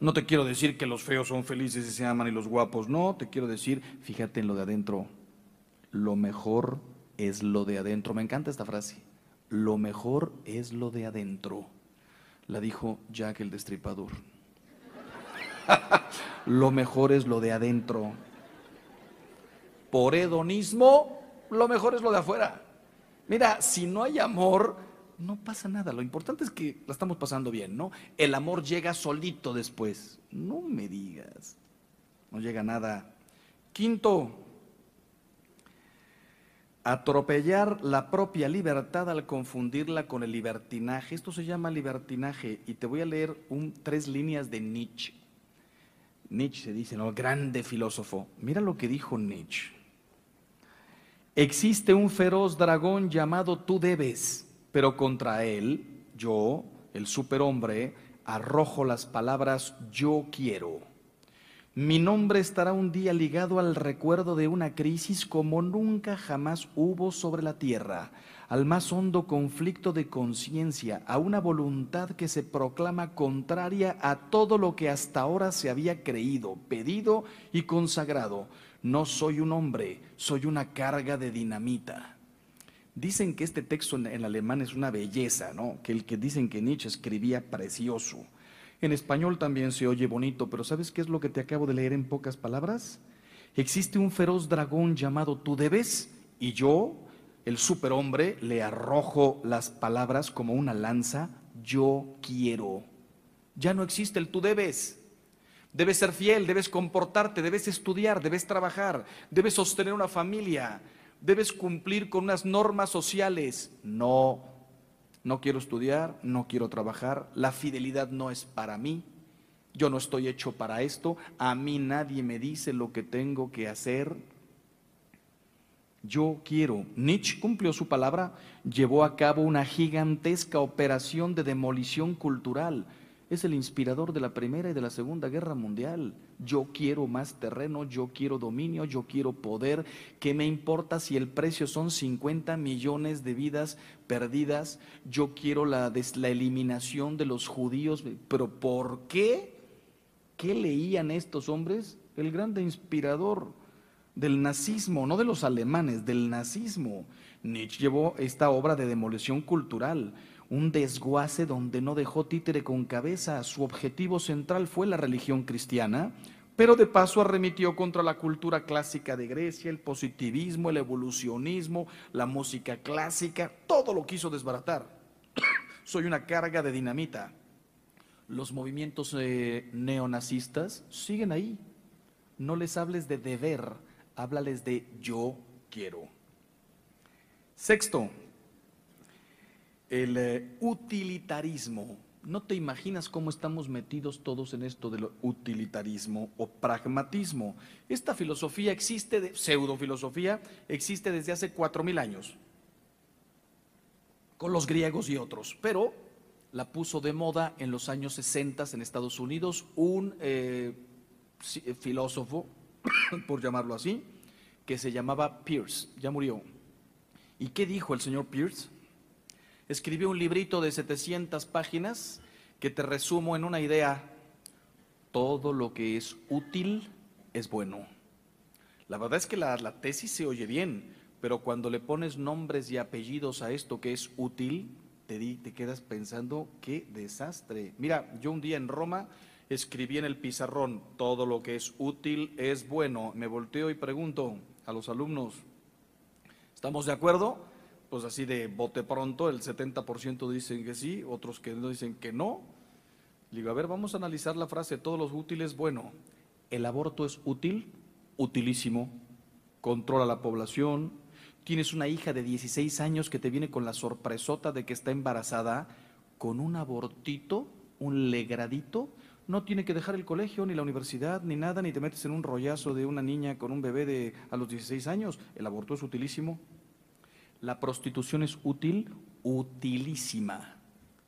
no te quiero decir que los feos son felices y se aman y los guapos no, te quiero decir, fíjate en lo de adentro. Lo mejor es lo de adentro. Me encanta esta frase. Lo mejor es lo de adentro. La dijo Jack el Destripador. lo mejor es lo de adentro. Por hedonismo, lo mejor es lo de afuera. Mira, si no hay amor, no pasa nada. Lo importante es que la estamos pasando bien, ¿no? El amor llega solito después. No me digas. No llega nada. Quinto, atropellar la propia libertad al confundirla con el libertinaje. Esto se llama libertinaje y te voy a leer un, tres líneas de Nietzsche. Nietzsche dice, ¿no? Grande filósofo. Mira lo que dijo Nietzsche. Existe un feroz dragón llamado tú debes pero contra él, yo, el superhombre, arrojo las palabras yo quiero. Mi nombre estará un día ligado al recuerdo de una crisis como nunca jamás hubo sobre la tierra, al más hondo conflicto de conciencia, a una voluntad que se proclama contraria a todo lo que hasta ahora se había creído, pedido y consagrado. No soy un hombre, soy una carga de dinamita. Dicen que este texto en, alemán es una belleza, ¿no? Que el que dicen que Nietzsche escribía precioso. En español también se oye bonito, pero ¿sabes qué es lo que te acabo de leer en pocas palabras? Existe un feroz dragón llamado tú debes y yo, el superhombre, le arrojo las palabras como una lanza, yo quiero. Ya no existe el tú debes. Debes ser fiel, debes comportarte, debes estudiar, debes trabajar, debes sostener una familia, debes cumplir con unas normas sociales. No, no quiero estudiar, no quiero trabajar, la fidelidad no es para mí, yo no estoy hecho para esto, a mí nadie me dice lo que tengo que hacer. Yo quiero. Nietzsche cumplió su palabra, llevó a cabo una gigantesca operación de demolición cultural es el inspirador de la Primera y de la Segunda Guerra Mundial. Yo quiero más terreno, yo quiero dominio, yo quiero poder. ¿Qué me importa si el precio son 50 millones de vidas perdidas? Yo quiero la, la eliminación de los judíos. ¿Pero por qué? ¿Qué leían estos hombres? El grande inspirador del nazismo, no de los alemanes, del nazismo. Nietzsche llevó esta obra de demolición cultural un desguace donde no dejó títere con cabeza. Su objetivo central fue la religión cristiana, pero de paso arremitió contra la cultura clásica de Grecia, el positivismo, el evolucionismo, la música clásica, todo lo quiso desbaratar. Soy una carga de dinamita. Los movimientos eh, neonazistas siguen ahí. No les hables de deber, háblales de yo quiero. Sexto, el eh, utilitarismo. No te imaginas cómo estamos metidos todos en esto del utilitarismo o pragmatismo. Esta filosofía existe, de, pseudofilosofía, existe desde hace cuatro mil años, con los griegos y otros, pero la puso de moda en los años 60 en Estados Unidos un eh, filósofo, por llamarlo así, que se llamaba Pierce, ya murió. ¿Y qué dijo el señor Pierce? escribió un librito de 700 páginas que te resumo en una idea. Todo lo que es útil es bueno. La verdad es que la, tesis se oye bien, pero cuando le pones nombres y apellidos a esto que es útil, te, quedas pensando, qué desastre. Mira, yo un día en Roma escribí en el pizarrón, todo lo que es útil es bueno. Me volteo y pregunto a los alumnos, ¿estamos de acuerdo? pues así de bote pronto, el 70% dicen que sí, otros que no dicen que no. digo, a ver, vamos a analizar la frase, todos los útiles, bueno, el aborto es útil, utilísimo, controla la población, tienes una hija de 16 años que te viene con la sorpresota de que está embarazada, con un abortito, un legradito, no tiene que dejar el colegio, ni la universidad, ni nada, ni te metes en un rollazo de una niña con un bebé de a los 16 años. El aborto es utilísimo. La prostitución es útil, utilísima.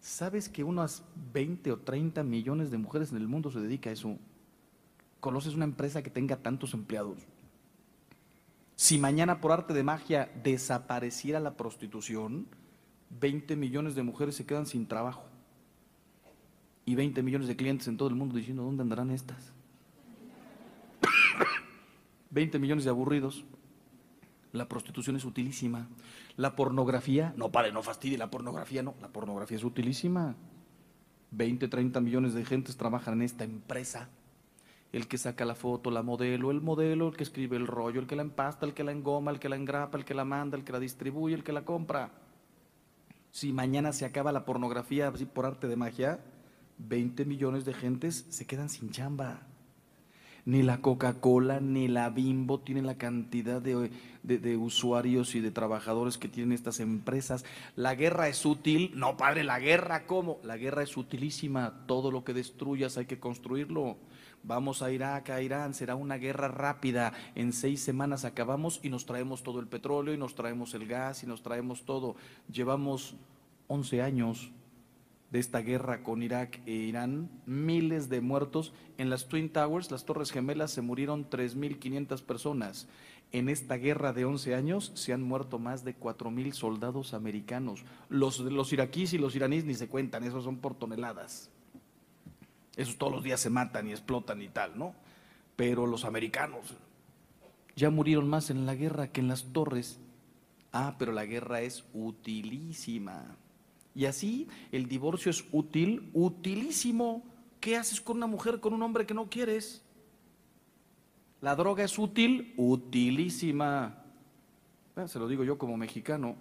¿Sabes que unas 20 o 30 millones de mujeres en el mundo se dedica a eso? ¿Conoces una empresa que tenga tantos empleados? Si mañana por arte de magia desapareciera la prostitución, 20 millones de mujeres se quedan sin trabajo. Y 20 millones de clientes en todo el mundo diciendo, ¿dónde andarán estas? 20 millones de aburridos. La prostitución es utilísima. La pornografía, no pare, no fastidie, la pornografía no, la pornografía es utilísima. 20, 30 millones de gentes trabajan en esta empresa. El que saca la foto, la modelo, el modelo, el que escribe el rollo, el que la empasta, el que la engoma, el que la engrapa, el que la manda, el que la distribuye, el que la compra. Si mañana se acaba la pornografía así por arte de magia, 20 millones de gentes se quedan sin chamba ni la Coca-Cola, ni la Bimbo tienen la cantidad de, usuarios y de trabajadores que tienen estas empresas. La guerra es útil. No, padre, la guerra, ¿cómo? La guerra es utilísima. Todo lo que destruyas hay que construirlo. Vamos a Irak, a Irán, será una guerra rápida. En seis semanas acabamos y nos traemos todo el petróleo y nos traemos el gas y nos traemos todo. Llevamos 11 años de esta guerra con Irak e Irán, miles de muertos. En las Twin Towers, las Torres Gemelas, se murieron 3.500 personas. En esta guerra de 11 años se han muerto más de 4.000 soldados americanos. Los, los iraquíes y los iraníes ni se cuentan, esos son por toneladas. Esos todos los días se matan y explotan y tal, ¿no? Pero los americanos ya murieron más en la guerra que en las torres. Ah, pero la guerra es utilísima. Y así el divorcio es útil, utilísimo. ¿Qué haces con una mujer, con un hombre que no quieres? La droga es útil, utilísima. se lo digo yo como mexicano.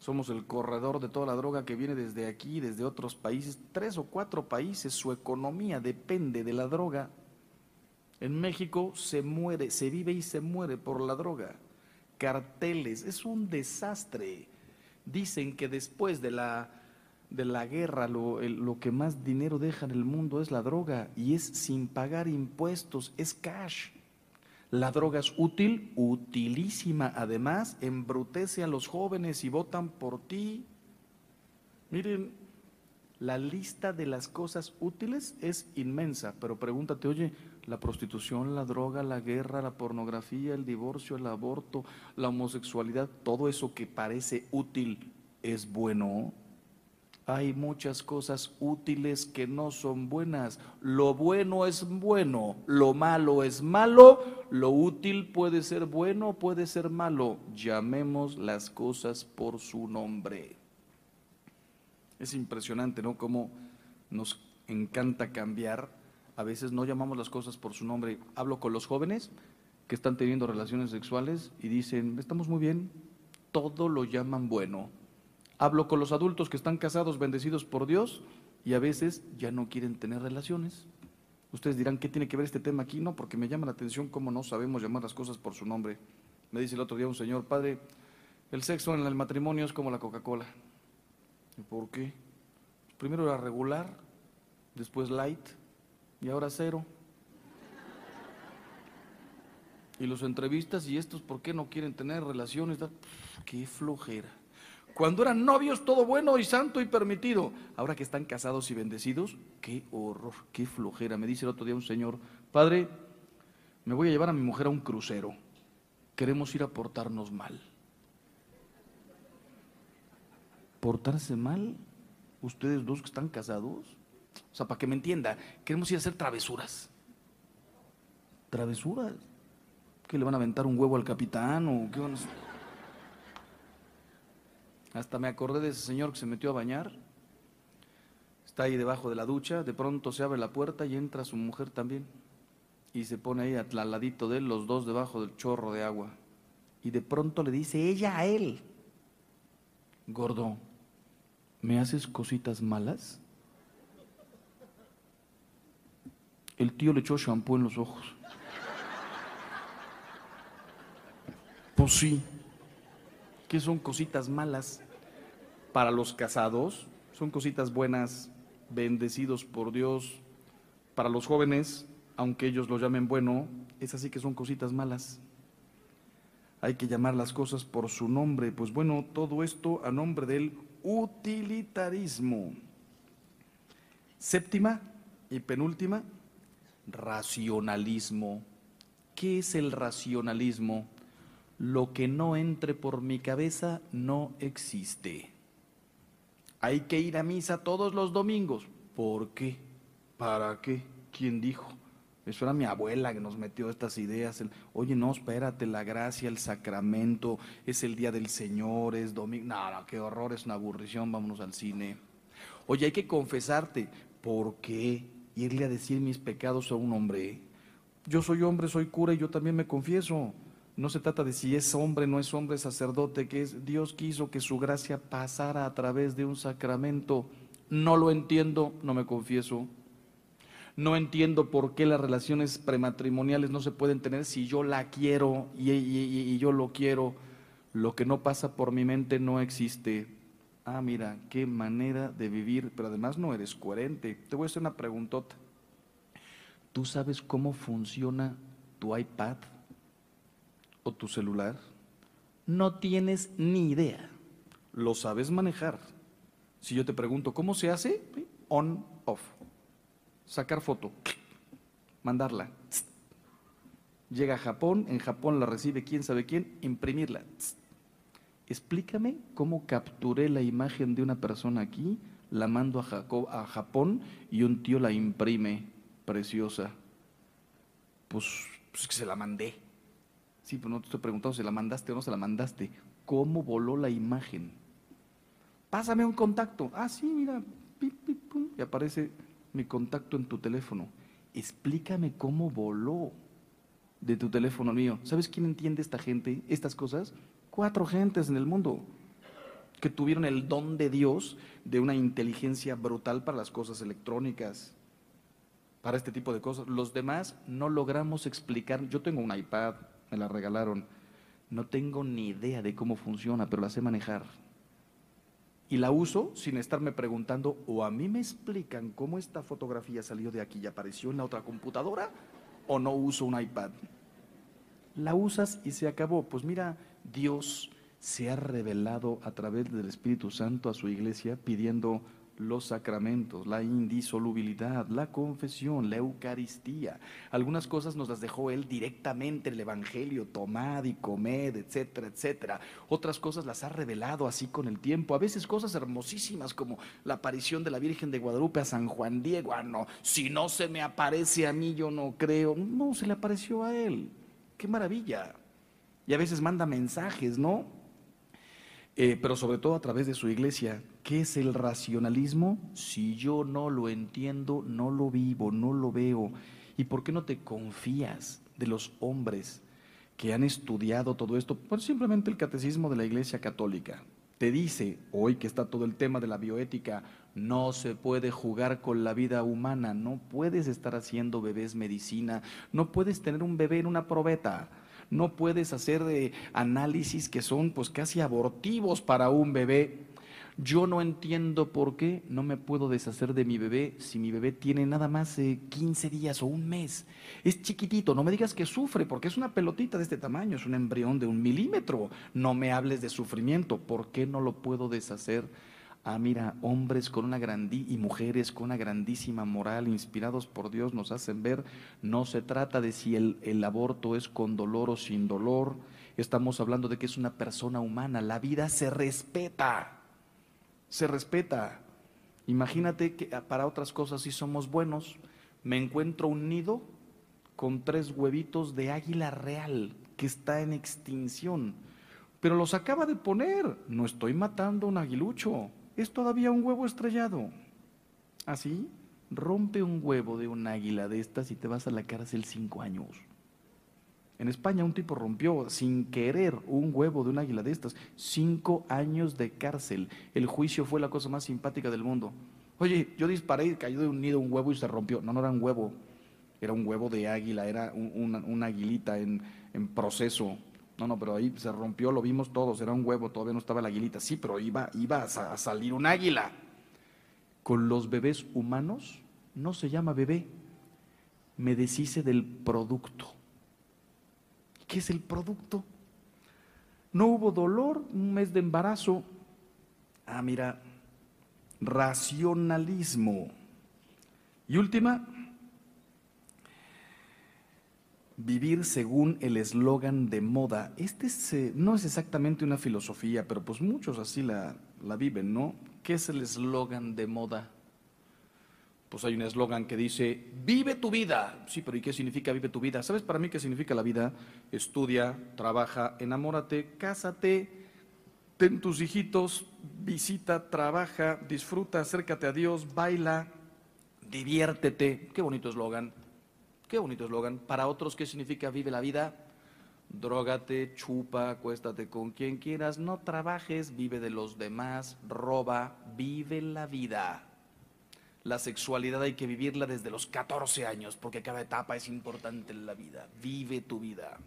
Somos el corredor de toda la droga que viene desde aquí, desde otros países. Tres o cuatro países, su economía depende de la droga. En México se muere, se vive y se muere por la droga. Carteles, es un desastre dicen que después de la, de la guerra lo, lo, que más dinero deja en el mundo es la droga y es sin pagar impuestos, es cash. La droga es útil, utilísima. Además, embrutece a los jóvenes y votan por ti. Miren, la lista de las cosas útiles es inmensa, pero pregúntate, oye, la prostitución, la droga, la guerra, la pornografía, el divorcio, el aborto, la homosexualidad, todo eso que parece útil es bueno. Hay muchas cosas útiles que no son buenas. Lo bueno es bueno, lo malo es malo, lo útil puede ser bueno, puede ser malo. Llamemos las cosas por su nombre. Es impresionante, ¿no? Cómo nos encanta cambiar a veces no llamamos las cosas por su nombre. Hablo con los jóvenes que están teniendo relaciones sexuales y dicen, estamos muy bien, todo lo llaman bueno. Hablo con los adultos que están casados, bendecidos por Dios, y a veces ya no quieren tener relaciones. Ustedes dirán, ¿qué tiene que ver este tema aquí? No, porque me llama la atención cómo no sabemos llamar las cosas por su nombre. Me dice el otro día un señor, padre, el sexo en el matrimonio es como la Coca-Cola. ¿Y por qué? Primero era regular, después light y ahora cero. Y los entrevistas y estos, ¿por qué no quieren tener relaciones? qué flojera. Cuando eran novios, todo bueno y santo y permitido. Ahora que están casados y bendecidos, qué horror, qué flojera. Me dice el otro día un señor, padre, me voy a llevar a mi mujer a un crucero. Queremos ir a portarnos mal. ¿Portarse mal? ¿Ustedes dos que están casados? O sea, para que me entienda, queremos ir a hacer travesuras. ¿Travesuras? ¿Que le van a aventar un huevo al capitán o qué van a? Hasta me acordé de ese señor que se metió a bañar. Está ahí debajo de la ducha, de pronto se abre la puerta y entra su mujer también. Y se pone ahí al ladito de él, los dos debajo del chorro de agua. Y de pronto le dice ella a él, gordo, ¿me haces cositas malas? El tío le echó shampoo en los ojos. Pues sí, ¿qué son cositas malas? para los casados, son cositas buenas, bendecidos por Dios. Para los jóvenes, aunque ellos lo llamen bueno, es así que son cositas malas. Hay que llamar las cosas por su nombre. Pues bueno, todo esto a nombre del utilitarismo. Séptima y penúltima, racionalismo. ¿Qué es el racionalismo? Lo que no entre por mi cabeza no existe. Hay que ir a misa todos los domingos. ¿Por qué? ¿Para qué? ¿Quién dijo? Eso era mi abuela que nos metió estas ideas. Oye, no, espérate, la gracia, el sacramento, es el día del Señor, es domingo. No, no, qué horror, es una aburrición, vámonos al cine. Oye, hay que confesarte. ¿Por qué? Irle a decir mis pecados a un hombre. Yo soy hombre, soy cura y yo también me confieso. No se trata de si es hombre, no es hombre, sacerdote, que es Dios quiso que su gracia pasara a través de un sacramento. No lo entiendo, no me confieso. No entiendo por qué las relaciones prematrimoniales no se pueden tener si yo la quiero y, y yo lo quiero. Lo que no pasa por mi mente no existe. Ah, mira, qué manera de vivir, pero además no eres coherente. Te voy a hacer una preguntota. ¿Tú sabes cómo funciona tu iPad? o tu celular, no tienes ni idea. Lo sabes manejar. Si yo te pregunto, ¿cómo se hace? On, off. Sacar foto, mandarla. Llega a Japón, en Japón la recibe quién sabe quién, imprimirla. Explícame cómo capturé la imagen de una persona aquí, la mando a, a Japón y un tío la imprime, preciosa. Pues, pues que se la mandé. Sí, pero no te estoy preguntando si la mandaste o no se la mandaste. ¿Cómo voló la imagen? Pásame un contacto. Ah, sí, mira, y aparece mi contacto en tu teléfono. Explícame cómo voló de tu teléfono mío. ¿Sabes quién entiende esta gente, estas cosas? Cuatro gentes en el mundo que tuvieron el don de Dios de una inteligencia brutal para las cosas electrónicas, para este tipo de cosas. Los demás no logramos explicar. Yo tengo un iPad, me la regalaron. No tengo ni idea de cómo funciona, pero la sé manejar. Y la uso sin estarme preguntando, o a mí me explican cómo esta fotografía salió de aquí y apareció en la otra computadora, o no uso un iPad. La usas y se acabó. Pues mira, Dios se ha revelado a través del Espíritu Santo a su iglesia pidiendo los sacramentos, la indisolubilidad, la confesión, la Eucaristía. Algunas cosas nos las dejó Él directamente en el Evangelio, tomad y comed, etcétera, etcétera. Otras cosas las ha revelado así con el tiempo. A veces cosas hermosísimas como la aparición de la Virgen de Guadalupe a San Juan Diego. Ah, no, si no se me aparece a mí, yo no creo. No, se le apareció a Él. Qué maravilla. Y a veces manda mensajes, ¿no? Eh, pero sobre todo a través de su iglesia. ¿Qué es el racionalismo? Si yo no lo entiendo, no lo vivo, no lo veo. ¿Y por qué no te confías de los hombres que han estudiado todo esto? Pues simplemente el catecismo de la iglesia católica. Te dice, hoy que está todo el tema de la bioética, no se puede jugar con la vida humana, no puedes estar haciendo bebés medicina, no puedes tener un bebé en una probeta no puedes hacer de análisis que son pues casi abortivos para un bebé. Yo no entiendo por qué no me puedo deshacer de mi bebé si mi bebé tiene nada más 15 días o un mes. Es chiquitito, no me digas que sufre porque es una pelotita de este tamaño, es un embrión de un milímetro. No me hables de sufrimiento, ¿por qué no lo puedo deshacer? Ah, mira, hombres con una grandí y mujeres con una grandísima moral, inspirados por Dios, nos hacen ver, no se trata de si el, el aborto es con dolor o sin dolor, estamos hablando de que es una persona humana, la vida se respeta, se respeta. Imagínate que para otras cosas si somos buenos, me encuentro un nido con tres huevitos de águila real que está en extinción, pero los acaba de poner, no estoy matando un aguilucho es todavía un huevo estrellado. Así, rompe un huevo de un águila de estas y te vas a la cárcel cinco años. En España un tipo rompió sin querer un huevo de un águila de estas, cinco años de cárcel. El juicio fue la cosa más simpática del mundo. Oye, yo disparé y cayó de un nido un huevo y se rompió. No, no era un huevo, era un huevo de águila, era una, aguilita en, en proceso. No, no, pero ahí se rompió, lo vimos todos, era un huevo, todavía no estaba la aguilita. Sí, pero iba, iba a salir un águila. Con los bebés humanos no se llama bebé, me deshice del producto. ¿Qué es el producto? No hubo dolor, un mes de embarazo. Ah, mira, racionalismo. Y última, vivir según el eslogan de moda. Este eh, no es exactamente una filosofía, pero pues muchos así la, la viven, ¿no? ¿Qué es el eslogan de moda? Pues hay un eslogan que dice, vive tu vida. Sí, pero ¿y qué significa vive tu vida? ¿Sabes para mí qué significa la vida? Estudia, trabaja, enamórate, cásate, ten tus hijitos, visita, trabaja, disfruta, acércate a Dios, baila, diviértete. Qué bonito eslogan. Qué bonito eslogan. Para otros, ¿qué significa vive la vida? Drógate, chupa, acuéstate con quien quieras, no trabajes, vive de los demás, roba, vive la vida. La sexualidad hay que vivirla desde los 14 años, porque cada etapa es importante en la vida. Vive tu vida.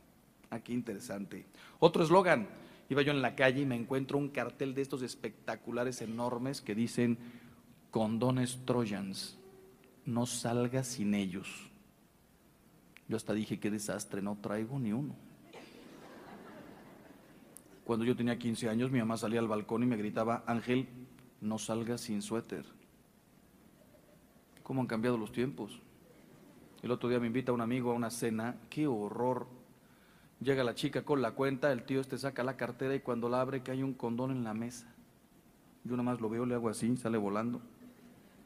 Ah, interesante. Otro eslogan. Iba yo en la calle y me encuentro un cartel de estos espectaculares enormes que dicen condones Trojans. No salgas sin ellos. Yo hasta dije, qué desastre, no traigo ni uno. Cuando yo tenía 15 años, mi mamá salía al balcón y me gritaba, Ángel, no salgas sin suéter. ¿Cómo han cambiado los tiempos? El otro día me invita un amigo a una cena, qué horror. Llega la chica con la cuenta, el tío este saca la cartera y cuando la abre que hay un condón en la mesa. Yo nada más lo veo, le hago así, sale volando.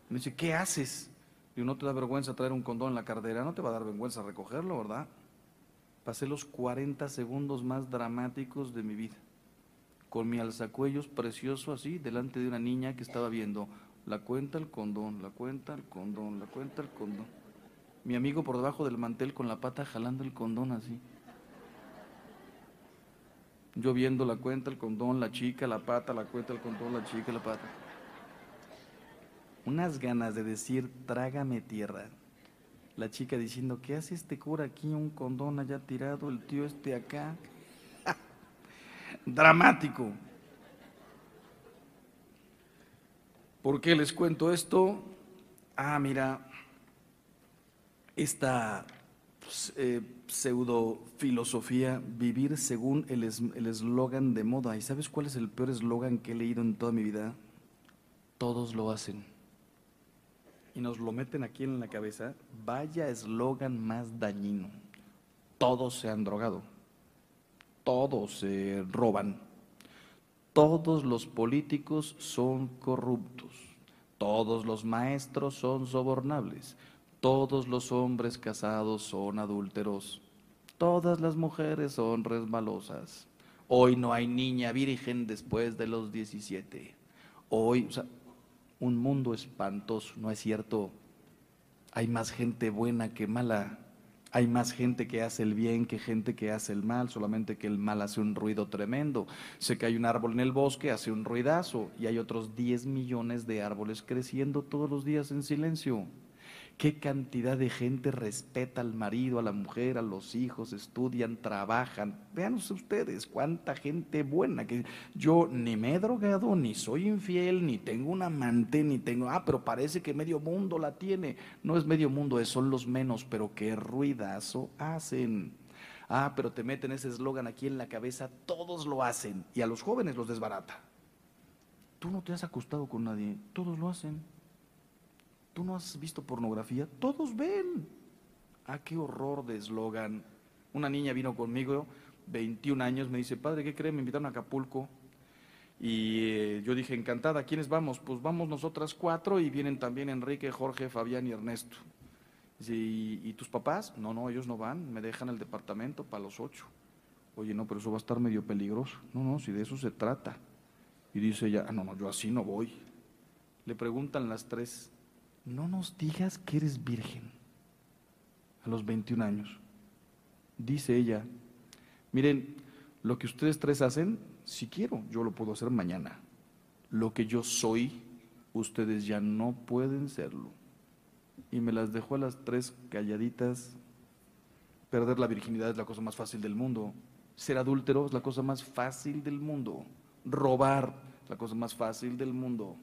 Me dice, ¿qué haces? Y no te da vergüenza traer un condón en la cartera, no te va a dar vergüenza recogerlo, ¿verdad? Pasé los 40 segundos más dramáticos de mi vida, con mi alzacuellos precioso así, delante de una niña que estaba viendo la cuenta el condón, la cuenta el condón, la cuenta el condón. Mi amigo por debajo del mantel con la pata jalando el condón así. Yo viendo la cuenta, el condón, la chica, la pata, la cuenta, el condón, la chica, la pata unas ganas de decir, trágame tierra. La chica diciendo, ¿qué hace este cura aquí? Un condón allá tirado, el tío este acá. Dramático. ¿Por qué les cuento esto? Ah, mira, esta eh, pseudo filosofía, vivir según el eslogan de moda. ¿Y sabes cuál es el peor eslogan que he leído en toda mi vida? Todos lo hacen y nos lo meten aquí en la cabeza, vaya eslogan más dañino. Todos se han drogado, todos se roban, todos los políticos son corruptos, todos los maestros son sobornables, todos los hombres casados son adúlteros, todas las mujeres son resbalosas. Hoy no hay niña virgen después de los 17. Hoy, un mundo espantoso, ¿no es cierto? Hay más gente buena que mala, hay más gente que hace el bien que gente que hace el mal, solamente que el mal hace un ruido tremendo. Sé que hay un árbol en el bosque, hace un ruidazo, y hay otros 10 millones de árboles creciendo todos los días en silencio. ¿Qué cantidad de gente respeta al marido, a la mujer, a los hijos, estudian, trabajan? Vean ustedes, cuánta gente buena. Que yo ni me he drogado, ni soy infiel, ni tengo un amante, ni tengo. Ah, pero parece que medio mundo la tiene. No es medio mundo, son los menos, pero qué ruidazo hacen. Ah, pero te meten ese eslogan aquí en la cabeza, todos lo hacen. Y a los jóvenes los desbarata. Tú no te has acostado con nadie, todos lo hacen. ¿Tú no has visto pornografía? Todos ven. Ah, qué horror de eslogan. Una niña vino conmigo, 21 años, me dice, padre, ¿qué cree? Me invitaron a Acapulco. Y eh, yo dije, encantada, ¿quiénes vamos? Pues vamos nosotras cuatro y vienen también Enrique, Jorge, Fabián y Ernesto. Dice, ¿y, tus papás? No, no, ellos no van, me dejan el departamento para los ocho. Oye, no, pero eso va a estar medio peligroso. No, no, si de eso se trata. Y dice ella, ah, no, no, yo así no voy. Le preguntan las tres, no nos digas que eres virgen a los 21 años. Dice ella, miren, lo que ustedes tres hacen, si quiero, yo lo puedo hacer mañana. Lo que yo soy, ustedes ya no pueden serlo. Y me las dejó a las tres calladitas. Perder la virginidad es la cosa más fácil del mundo. Ser adúltero es la cosa más fácil del mundo. Robar es la cosa más fácil del mundo.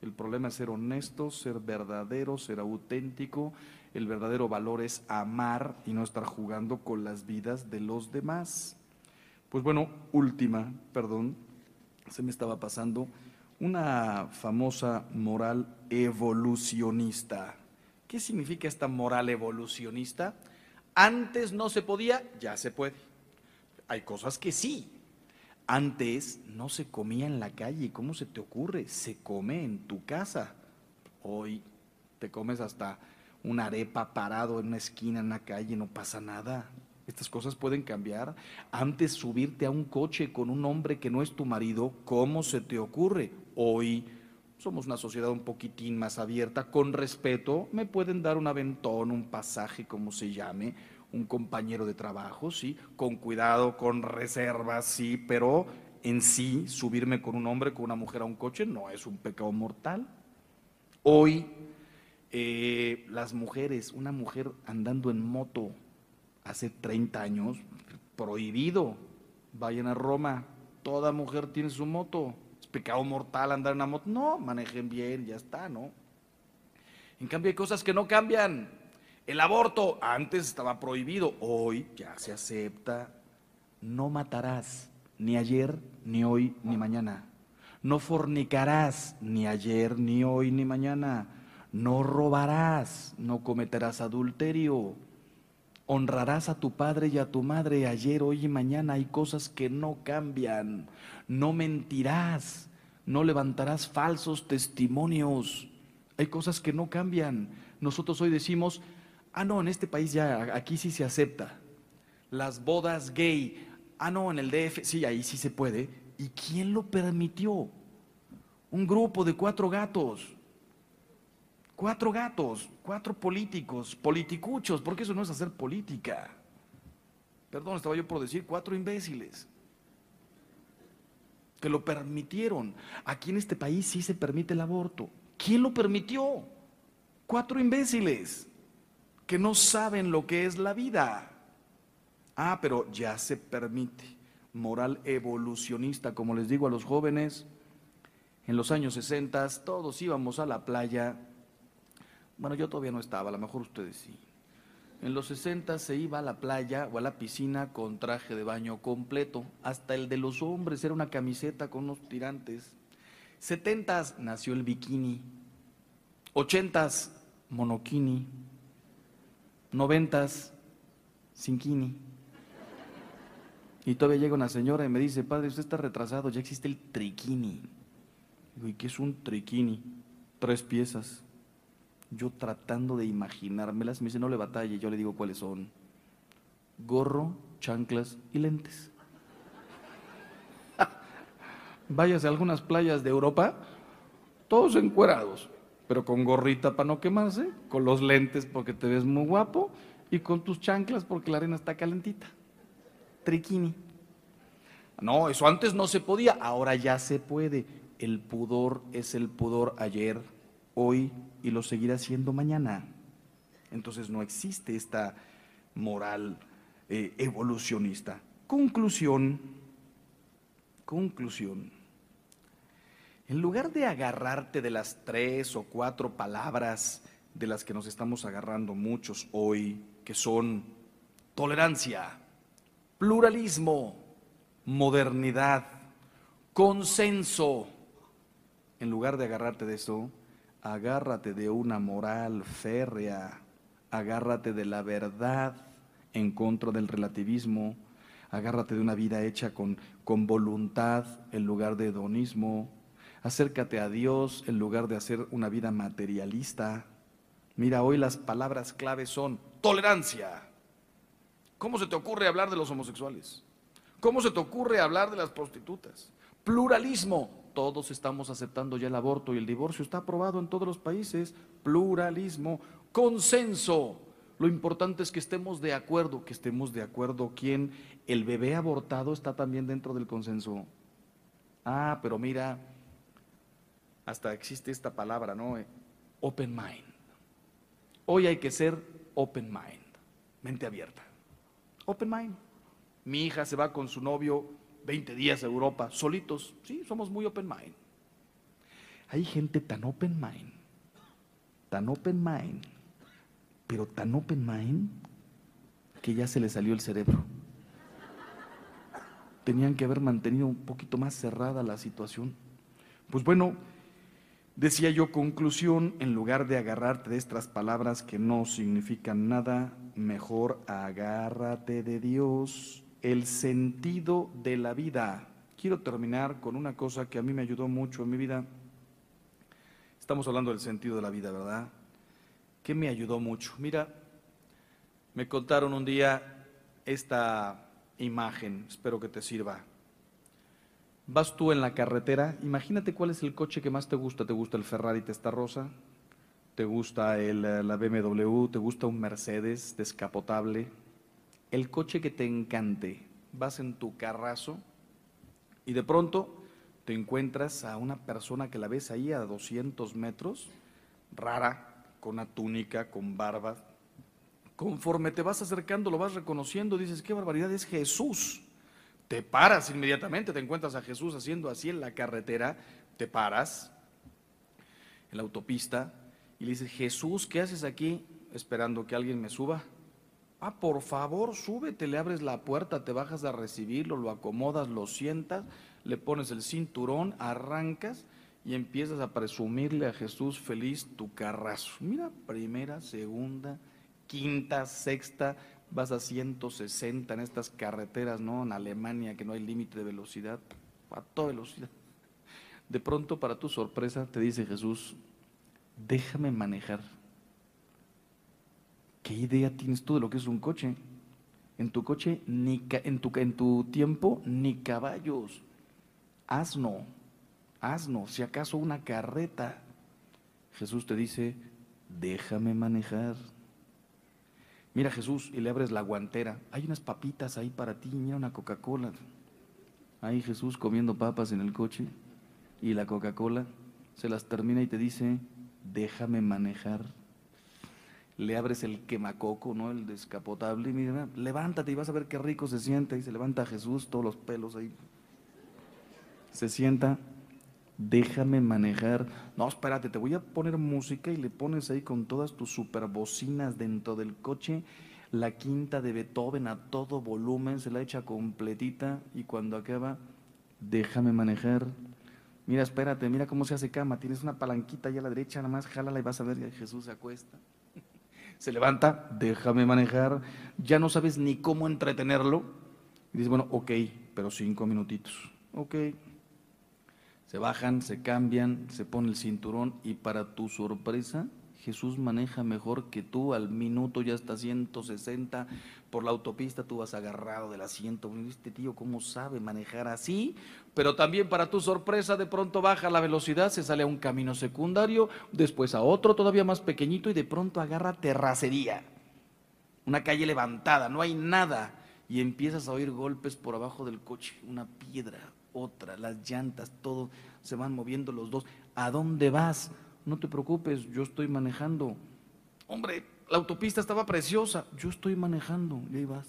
El problema es ser honesto, ser verdadero, ser auténtico. El verdadero valor es amar y no estar jugando con las vidas de los demás. Pues bueno, última, perdón, se me estaba pasando, una famosa moral evolucionista. ¿Qué significa esta moral evolucionista? Antes no se podía, ya se puede. Hay cosas que sí, antes no se comía en la calle, ¿cómo se te ocurre? Se come en tu casa. Hoy te comes hasta una arepa parado en una esquina en la calle, no pasa nada. Estas cosas pueden cambiar. Antes subirte a un coche con un hombre que no es tu marido, ¿cómo se te ocurre? Hoy somos una sociedad un poquitín más abierta, con respeto, me pueden dar un aventón, un pasaje, como se llame, un compañero de trabajo, sí, con cuidado, con reservas, sí, pero en sí subirme con un hombre, con una mujer a un coche no es un pecado mortal. Hoy eh, las mujeres, una mujer andando en moto hace 30 años, prohibido, vayan a Roma, toda mujer tiene su moto, es pecado mortal andar en una moto, no, manejen bien, ya está, ¿no? En cambio hay cosas que no cambian, el aborto antes estaba prohibido, hoy ya se acepta. No matarás ni ayer, ni hoy, ni mañana. No fornicarás ni ayer, ni hoy, ni mañana. No robarás, no cometerás adulterio. Honrarás a tu padre y a tu madre ayer, hoy y mañana. Hay cosas que no cambian. No mentirás, no levantarás falsos testimonios. Hay cosas que no cambian. Nosotros hoy decimos, Ah, no, en este país ya, aquí sí se acepta. Las bodas gay. Ah, no, en el DF, sí, ahí sí se puede. ¿Y quién lo permitió? Un grupo de cuatro gatos. Cuatro gatos, cuatro políticos, politicuchos, porque eso no es hacer política. Perdón, estaba yo por decir cuatro imbéciles que lo permitieron. Aquí en este país sí se permite el aborto. ¿Quién lo permitió? Cuatro imbéciles que no saben lo que es la vida. Ah, pero ya se permite. Moral evolucionista, como les digo a los jóvenes, en los años 60 todos íbamos a la playa. Bueno, yo todavía no estaba, a lo mejor ustedes sí. En los 60 se iba a la playa o a la piscina con traje de baño completo. Hasta el de los hombres era una camiseta con unos tirantes. 70 nació el bikini. 80 monokini noventas, kini Y todavía llega una señora y me dice, padre, usted está retrasado, ya existe el triquini. Digo, ¿y qué es un triquini? Tres piezas. Yo tratando de imaginármelas, me dice, no le batalle, yo le digo cuáles son. Gorro, chanclas y lentes. Váyase a algunas playas de Europa, todos encuerados pero con gorrita para no quemarse, con los lentes porque te ves muy guapo y con tus chanclas porque la arena está calentita. Triquini. No, eso antes no se podía, ahora ya se puede. El pudor es el pudor ayer, hoy y lo seguirá siendo mañana. Entonces no existe esta moral eh, evolucionista. Conclusión, conclusión. En lugar de agarrarte de las tres o cuatro palabras de las que nos estamos agarrando muchos hoy, que son tolerancia, pluralismo, modernidad, consenso, en lugar de agarrarte de eso, agárrate de una moral férrea, agárrate de la verdad en contra del relativismo, agárrate de una vida hecha con, con voluntad en lugar de hedonismo, acércate a Dios en lugar de hacer una vida materialista. Mira, hoy las palabras claves son tolerancia. ¿Cómo se te ocurre hablar de los homosexuales? ¿Cómo se te ocurre hablar de las prostitutas? Pluralismo. Todos estamos aceptando ya el aborto y el divorcio. Está aprobado en todos los países. Pluralismo. Consenso. Lo importante es que estemos de acuerdo, que estemos de acuerdo quién, el bebé abortado está también dentro del consenso. Ah, pero mira, hasta existe esta palabra, ¿no? Open mind. Hoy hay que ser open mind, mente abierta. Open mind. Mi hija se va con su novio 20 días a Europa, solitos. Sí, somos muy open mind. Hay gente tan open mind, tan open mind, pero tan open mind que ya se le salió el cerebro. Tenían que haber mantenido un poquito más cerrada la situación. Pues bueno, Decía yo, conclusión, en lugar de agarrarte de estas palabras que no significan nada, mejor agárrate de Dios, el sentido de la vida. Quiero terminar con una cosa que a mí me ayudó mucho en mi vida. Estamos hablando del sentido de la vida, ¿verdad? ¿Qué me ayudó mucho? Mira, me contaron un día esta imagen, espero que te sirva. Vas tú en la carretera, imagínate cuál es el coche que más te gusta. ¿Te gusta el Ferrari Testarossa? ¿Te gusta el, eh, la BMW? ¿Te gusta un Mercedes descapotable? El coche que te encante. Vas en tu carrazo y de pronto te encuentras a una persona que la ves ahí a 200 metros, rara, con una túnica, con barba. Conforme te vas acercando, lo vas reconociendo, dices, qué barbaridad, es Jesús te paras inmediatamente, te encuentras a Jesús haciendo así en la carretera, te paras en la autopista y le dices, Jesús, ¿qué haces aquí esperando que alguien me suba? Ah, por favor, súbete, le abres la puerta, te bajas a recibirlo, lo acomodas, lo sientas, le pones el cinturón, arrancas y empiezas a presumirle a Jesús feliz tu carrazo. Mira, primera, segunda, quinta, sexta, vas a 160 en estas carreteras, ¿no? En Alemania, que no hay límite de velocidad, a toda velocidad. De pronto, para tu sorpresa, te dice Jesús, déjame manejar. ¿Qué idea tienes tú de lo que es un coche? En tu coche, ni en, tu, en tu tiempo, ni caballos. Asno, asno, si acaso una carreta. Jesús te dice, déjame manejar. Mira Jesús y le abres la guantera. Hay unas papitas ahí para ti, mira una Coca-Cola. Ahí Jesús comiendo papas en el coche y la Coca-Cola se las termina y te dice, déjame manejar. Le abres el quemacoco, ¿no? El descapotable y mira, levántate y vas a ver qué rico se siente. Y se levanta Jesús, todos los pelos ahí. Se sienta, déjame manejar. No, espérate, te voy a poner música y le pones ahí con todas tus superbocinas dentro del coche la quinta de Beethoven a todo volumen, se la echa completita y cuando acaba, déjame manejar. Mira, espérate, mira cómo se hace cama. Tienes una palanquita allá a la derecha, nada más jálala y vas a ver que Jesús se acuesta. Se levanta, déjame manejar. Ya no sabes ni cómo entretenerlo. Y bueno, ok, pero cinco minutitos. Ok, se bajan, se cambian, se pone el cinturón y para tu sorpresa, Jesús maneja mejor que tú, al minuto ya está 160 por la autopista, tú vas agarrado del asiento. Este tío, ¿cómo sabe manejar así? Pero también para tu sorpresa, de pronto baja la velocidad, se sale a un camino secundario, después a otro todavía más pequeñito y de pronto agarra terracería. Una calle levantada, no hay nada. Y empiezas a oír golpes por abajo del coche, una piedra, otra, las llantas, todo se van moviendo los dos. ¿A dónde vas? No te preocupes, yo estoy manejando. Hombre, la autopista estaba preciosa. Yo estoy manejando, y ahí vas.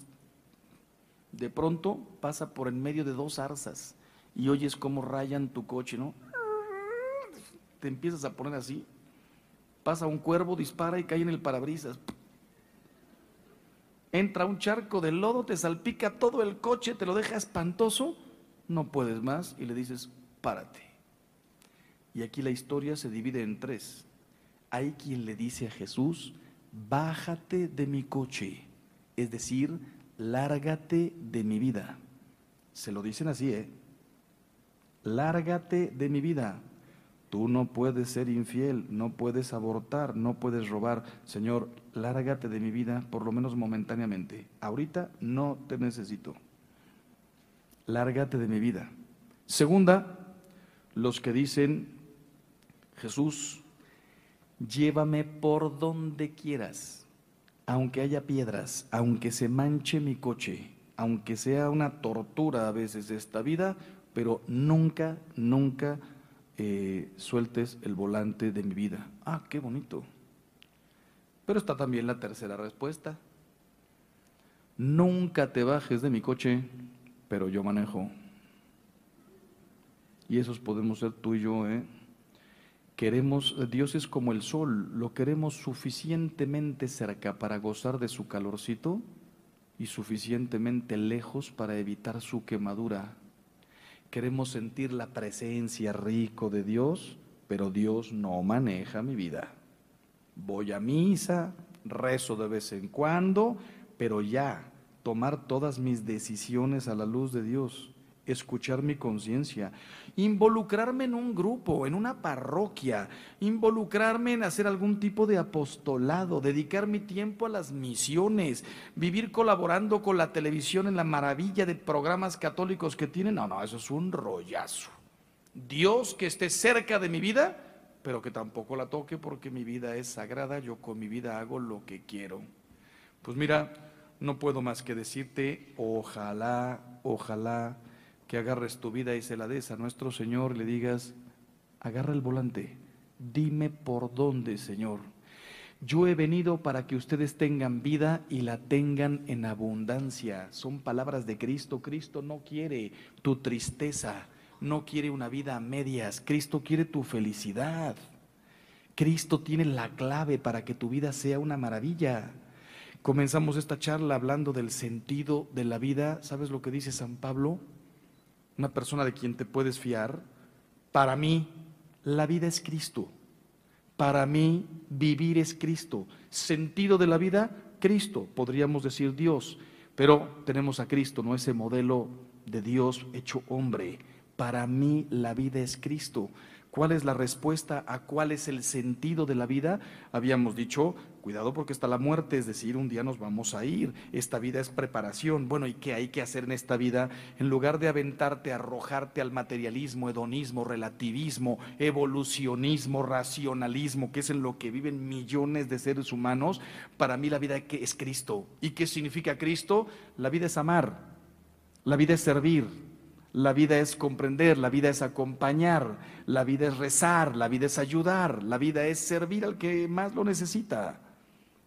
De pronto pasa por en medio de dos arzas y oyes cómo rayan tu coche, ¿no? Te empiezas a poner así. Pasa un cuervo, dispara y cae en el parabrisas. Entra un charco de lodo, te salpica todo el coche, te lo deja espantoso, no puedes más y le dices, párate. Y aquí la historia se divide en tres. Hay quien le dice a Jesús, bájate de mi coche, es decir, lárgate de mi vida. Se lo dicen así, ¿eh? Lárgate de mi vida. Tú no puedes ser infiel, no puedes abortar, no puedes robar. Señor, lárgate de mi vida, por lo menos momentáneamente. Ahorita no te necesito. Lárgate de mi vida. Segunda, los que dicen, Jesús, llévame por donde quieras, aunque haya piedras, aunque se manche mi coche, aunque sea una tortura a veces esta vida, pero nunca, nunca eh, sueltes el volante de mi vida. Ah, qué bonito. Pero está también la tercera respuesta. Nunca te bajes de mi coche, pero yo manejo. Y esos podemos ser tú y yo, ¿eh? Queremos, Dios es como el sol, lo queremos suficientemente cerca para gozar de su calorcito y suficientemente lejos para evitar su quemadura. Queremos sentir la presencia rico de Dios, pero Dios no maneja mi vida. Voy a misa, rezo de vez en cuando, pero ya tomar todas mis decisiones a la luz de Dios escuchar mi conciencia, involucrarme en un grupo, en una parroquia, involucrarme en hacer algún tipo de apostolado, dedicar mi tiempo a las misiones, vivir colaborando con la televisión en la maravilla de programas católicos que tienen. No, no, eso es un rollazo. Dios que esté cerca de mi vida, pero que tampoco la toque porque mi vida es sagrada, yo con mi vida hago lo que quiero. Pues mira, no puedo más que decirte, ojalá, ojalá que agarres tu vida y se la des a nuestro Señor, le digas, agarra el volante, dime por dónde, Señor. Yo he venido para que ustedes tengan vida y la tengan en abundancia. Son palabras de Cristo. Cristo no quiere tu tristeza, no quiere una vida a medias. Cristo quiere tu felicidad. Cristo tiene la clave para que tu vida sea una maravilla. Comenzamos esta charla hablando del sentido de la vida. ¿Sabes lo que dice San Pablo? una persona de quien te puedes fiar, para mí la vida es Cristo. Para mí vivir es Cristo. Sentido de la vida, Cristo. Podríamos decir Dios, pero tenemos a Cristo, no ese modelo de Dios hecho hombre. Para mí la vida es Cristo. ¿Cuál es la respuesta a cuál es el sentido de la vida? Habíamos dicho, cuidado porque está la muerte, es decir, un día nos vamos a ir. Esta vida es preparación. Bueno, ¿y qué hay que hacer en esta vida? En lugar de aventarte, arrojarte al materialismo, hedonismo, relativismo, evolucionismo, racionalismo, que es en lo que viven millones de seres humanos, para mí la vida es Cristo. ¿Y qué significa Cristo? La vida es amar, la vida es servir, la vida es comprender, la vida es acompañar, la vida es rezar, la vida es ayudar, la vida es servir al que más lo necesita.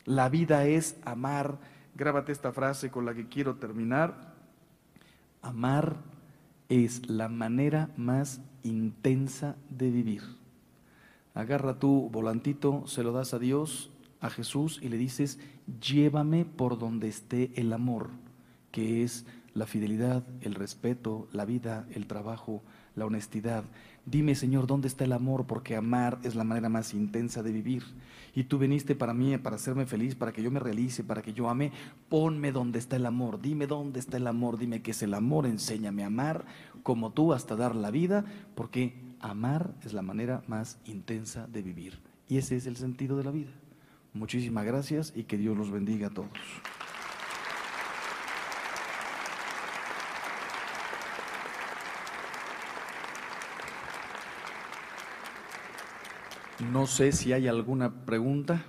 La vida es amar. Grábate esta frase con la que quiero terminar. Amar es la manera más intensa de vivir. Agarra tu volantito, se lo das a Dios, a Jesús y le dices, llévame por donde esté el amor, que es la fidelidad, el respeto, la vida, el trabajo, la honestidad. Dime, Señor, ¿dónde está el amor? Porque amar es la manera más intensa de vivir. Y tú viniste para mí, para hacerme feliz, para que yo me realice, para que yo ame. Ponme dónde está el amor. Dime dónde está el amor. Dime qué es el amor. Enséñame a amar como tú hasta dar la vida, porque amar es la manera más intensa de vivir. Y ese es el sentido de la vida. Muchísimas gracias y que Dios los bendiga a todos. No sé si hay alguna pregunta.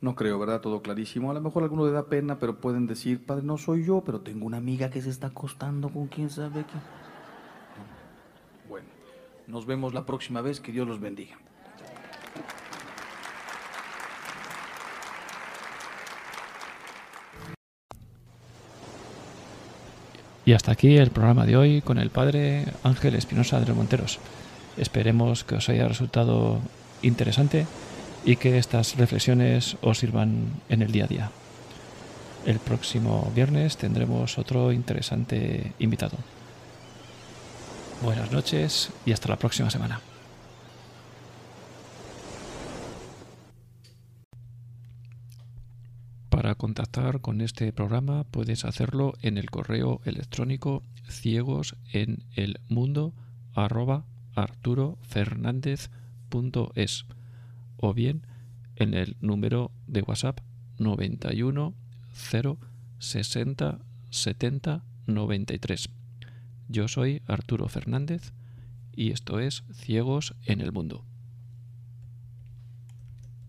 No creo, ¿verdad? Todo clarísimo. A lo mejor a alguno le da pena, pero pueden decir, padre, no soy yo, pero tengo una amiga que se está acostando con quién sabe qué. Bueno, nos vemos la próxima vez. Que Dios los bendiga. Y hasta aquí el programa de hoy con el padre Ángel Espinosa de los Monteros. Esperemos que os haya resultado interesante y que estas reflexiones os sirvan en el día a día. El próximo viernes tendremos otro interesante invitado. Buenas noches y hasta la próxima semana. Para contactar con este programa puedes hacerlo en el correo electrónico ciegos o bien en el número de WhatsApp 91 0 60 70 93. Yo soy Arturo Fernández y esto es Ciegos en el Mundo.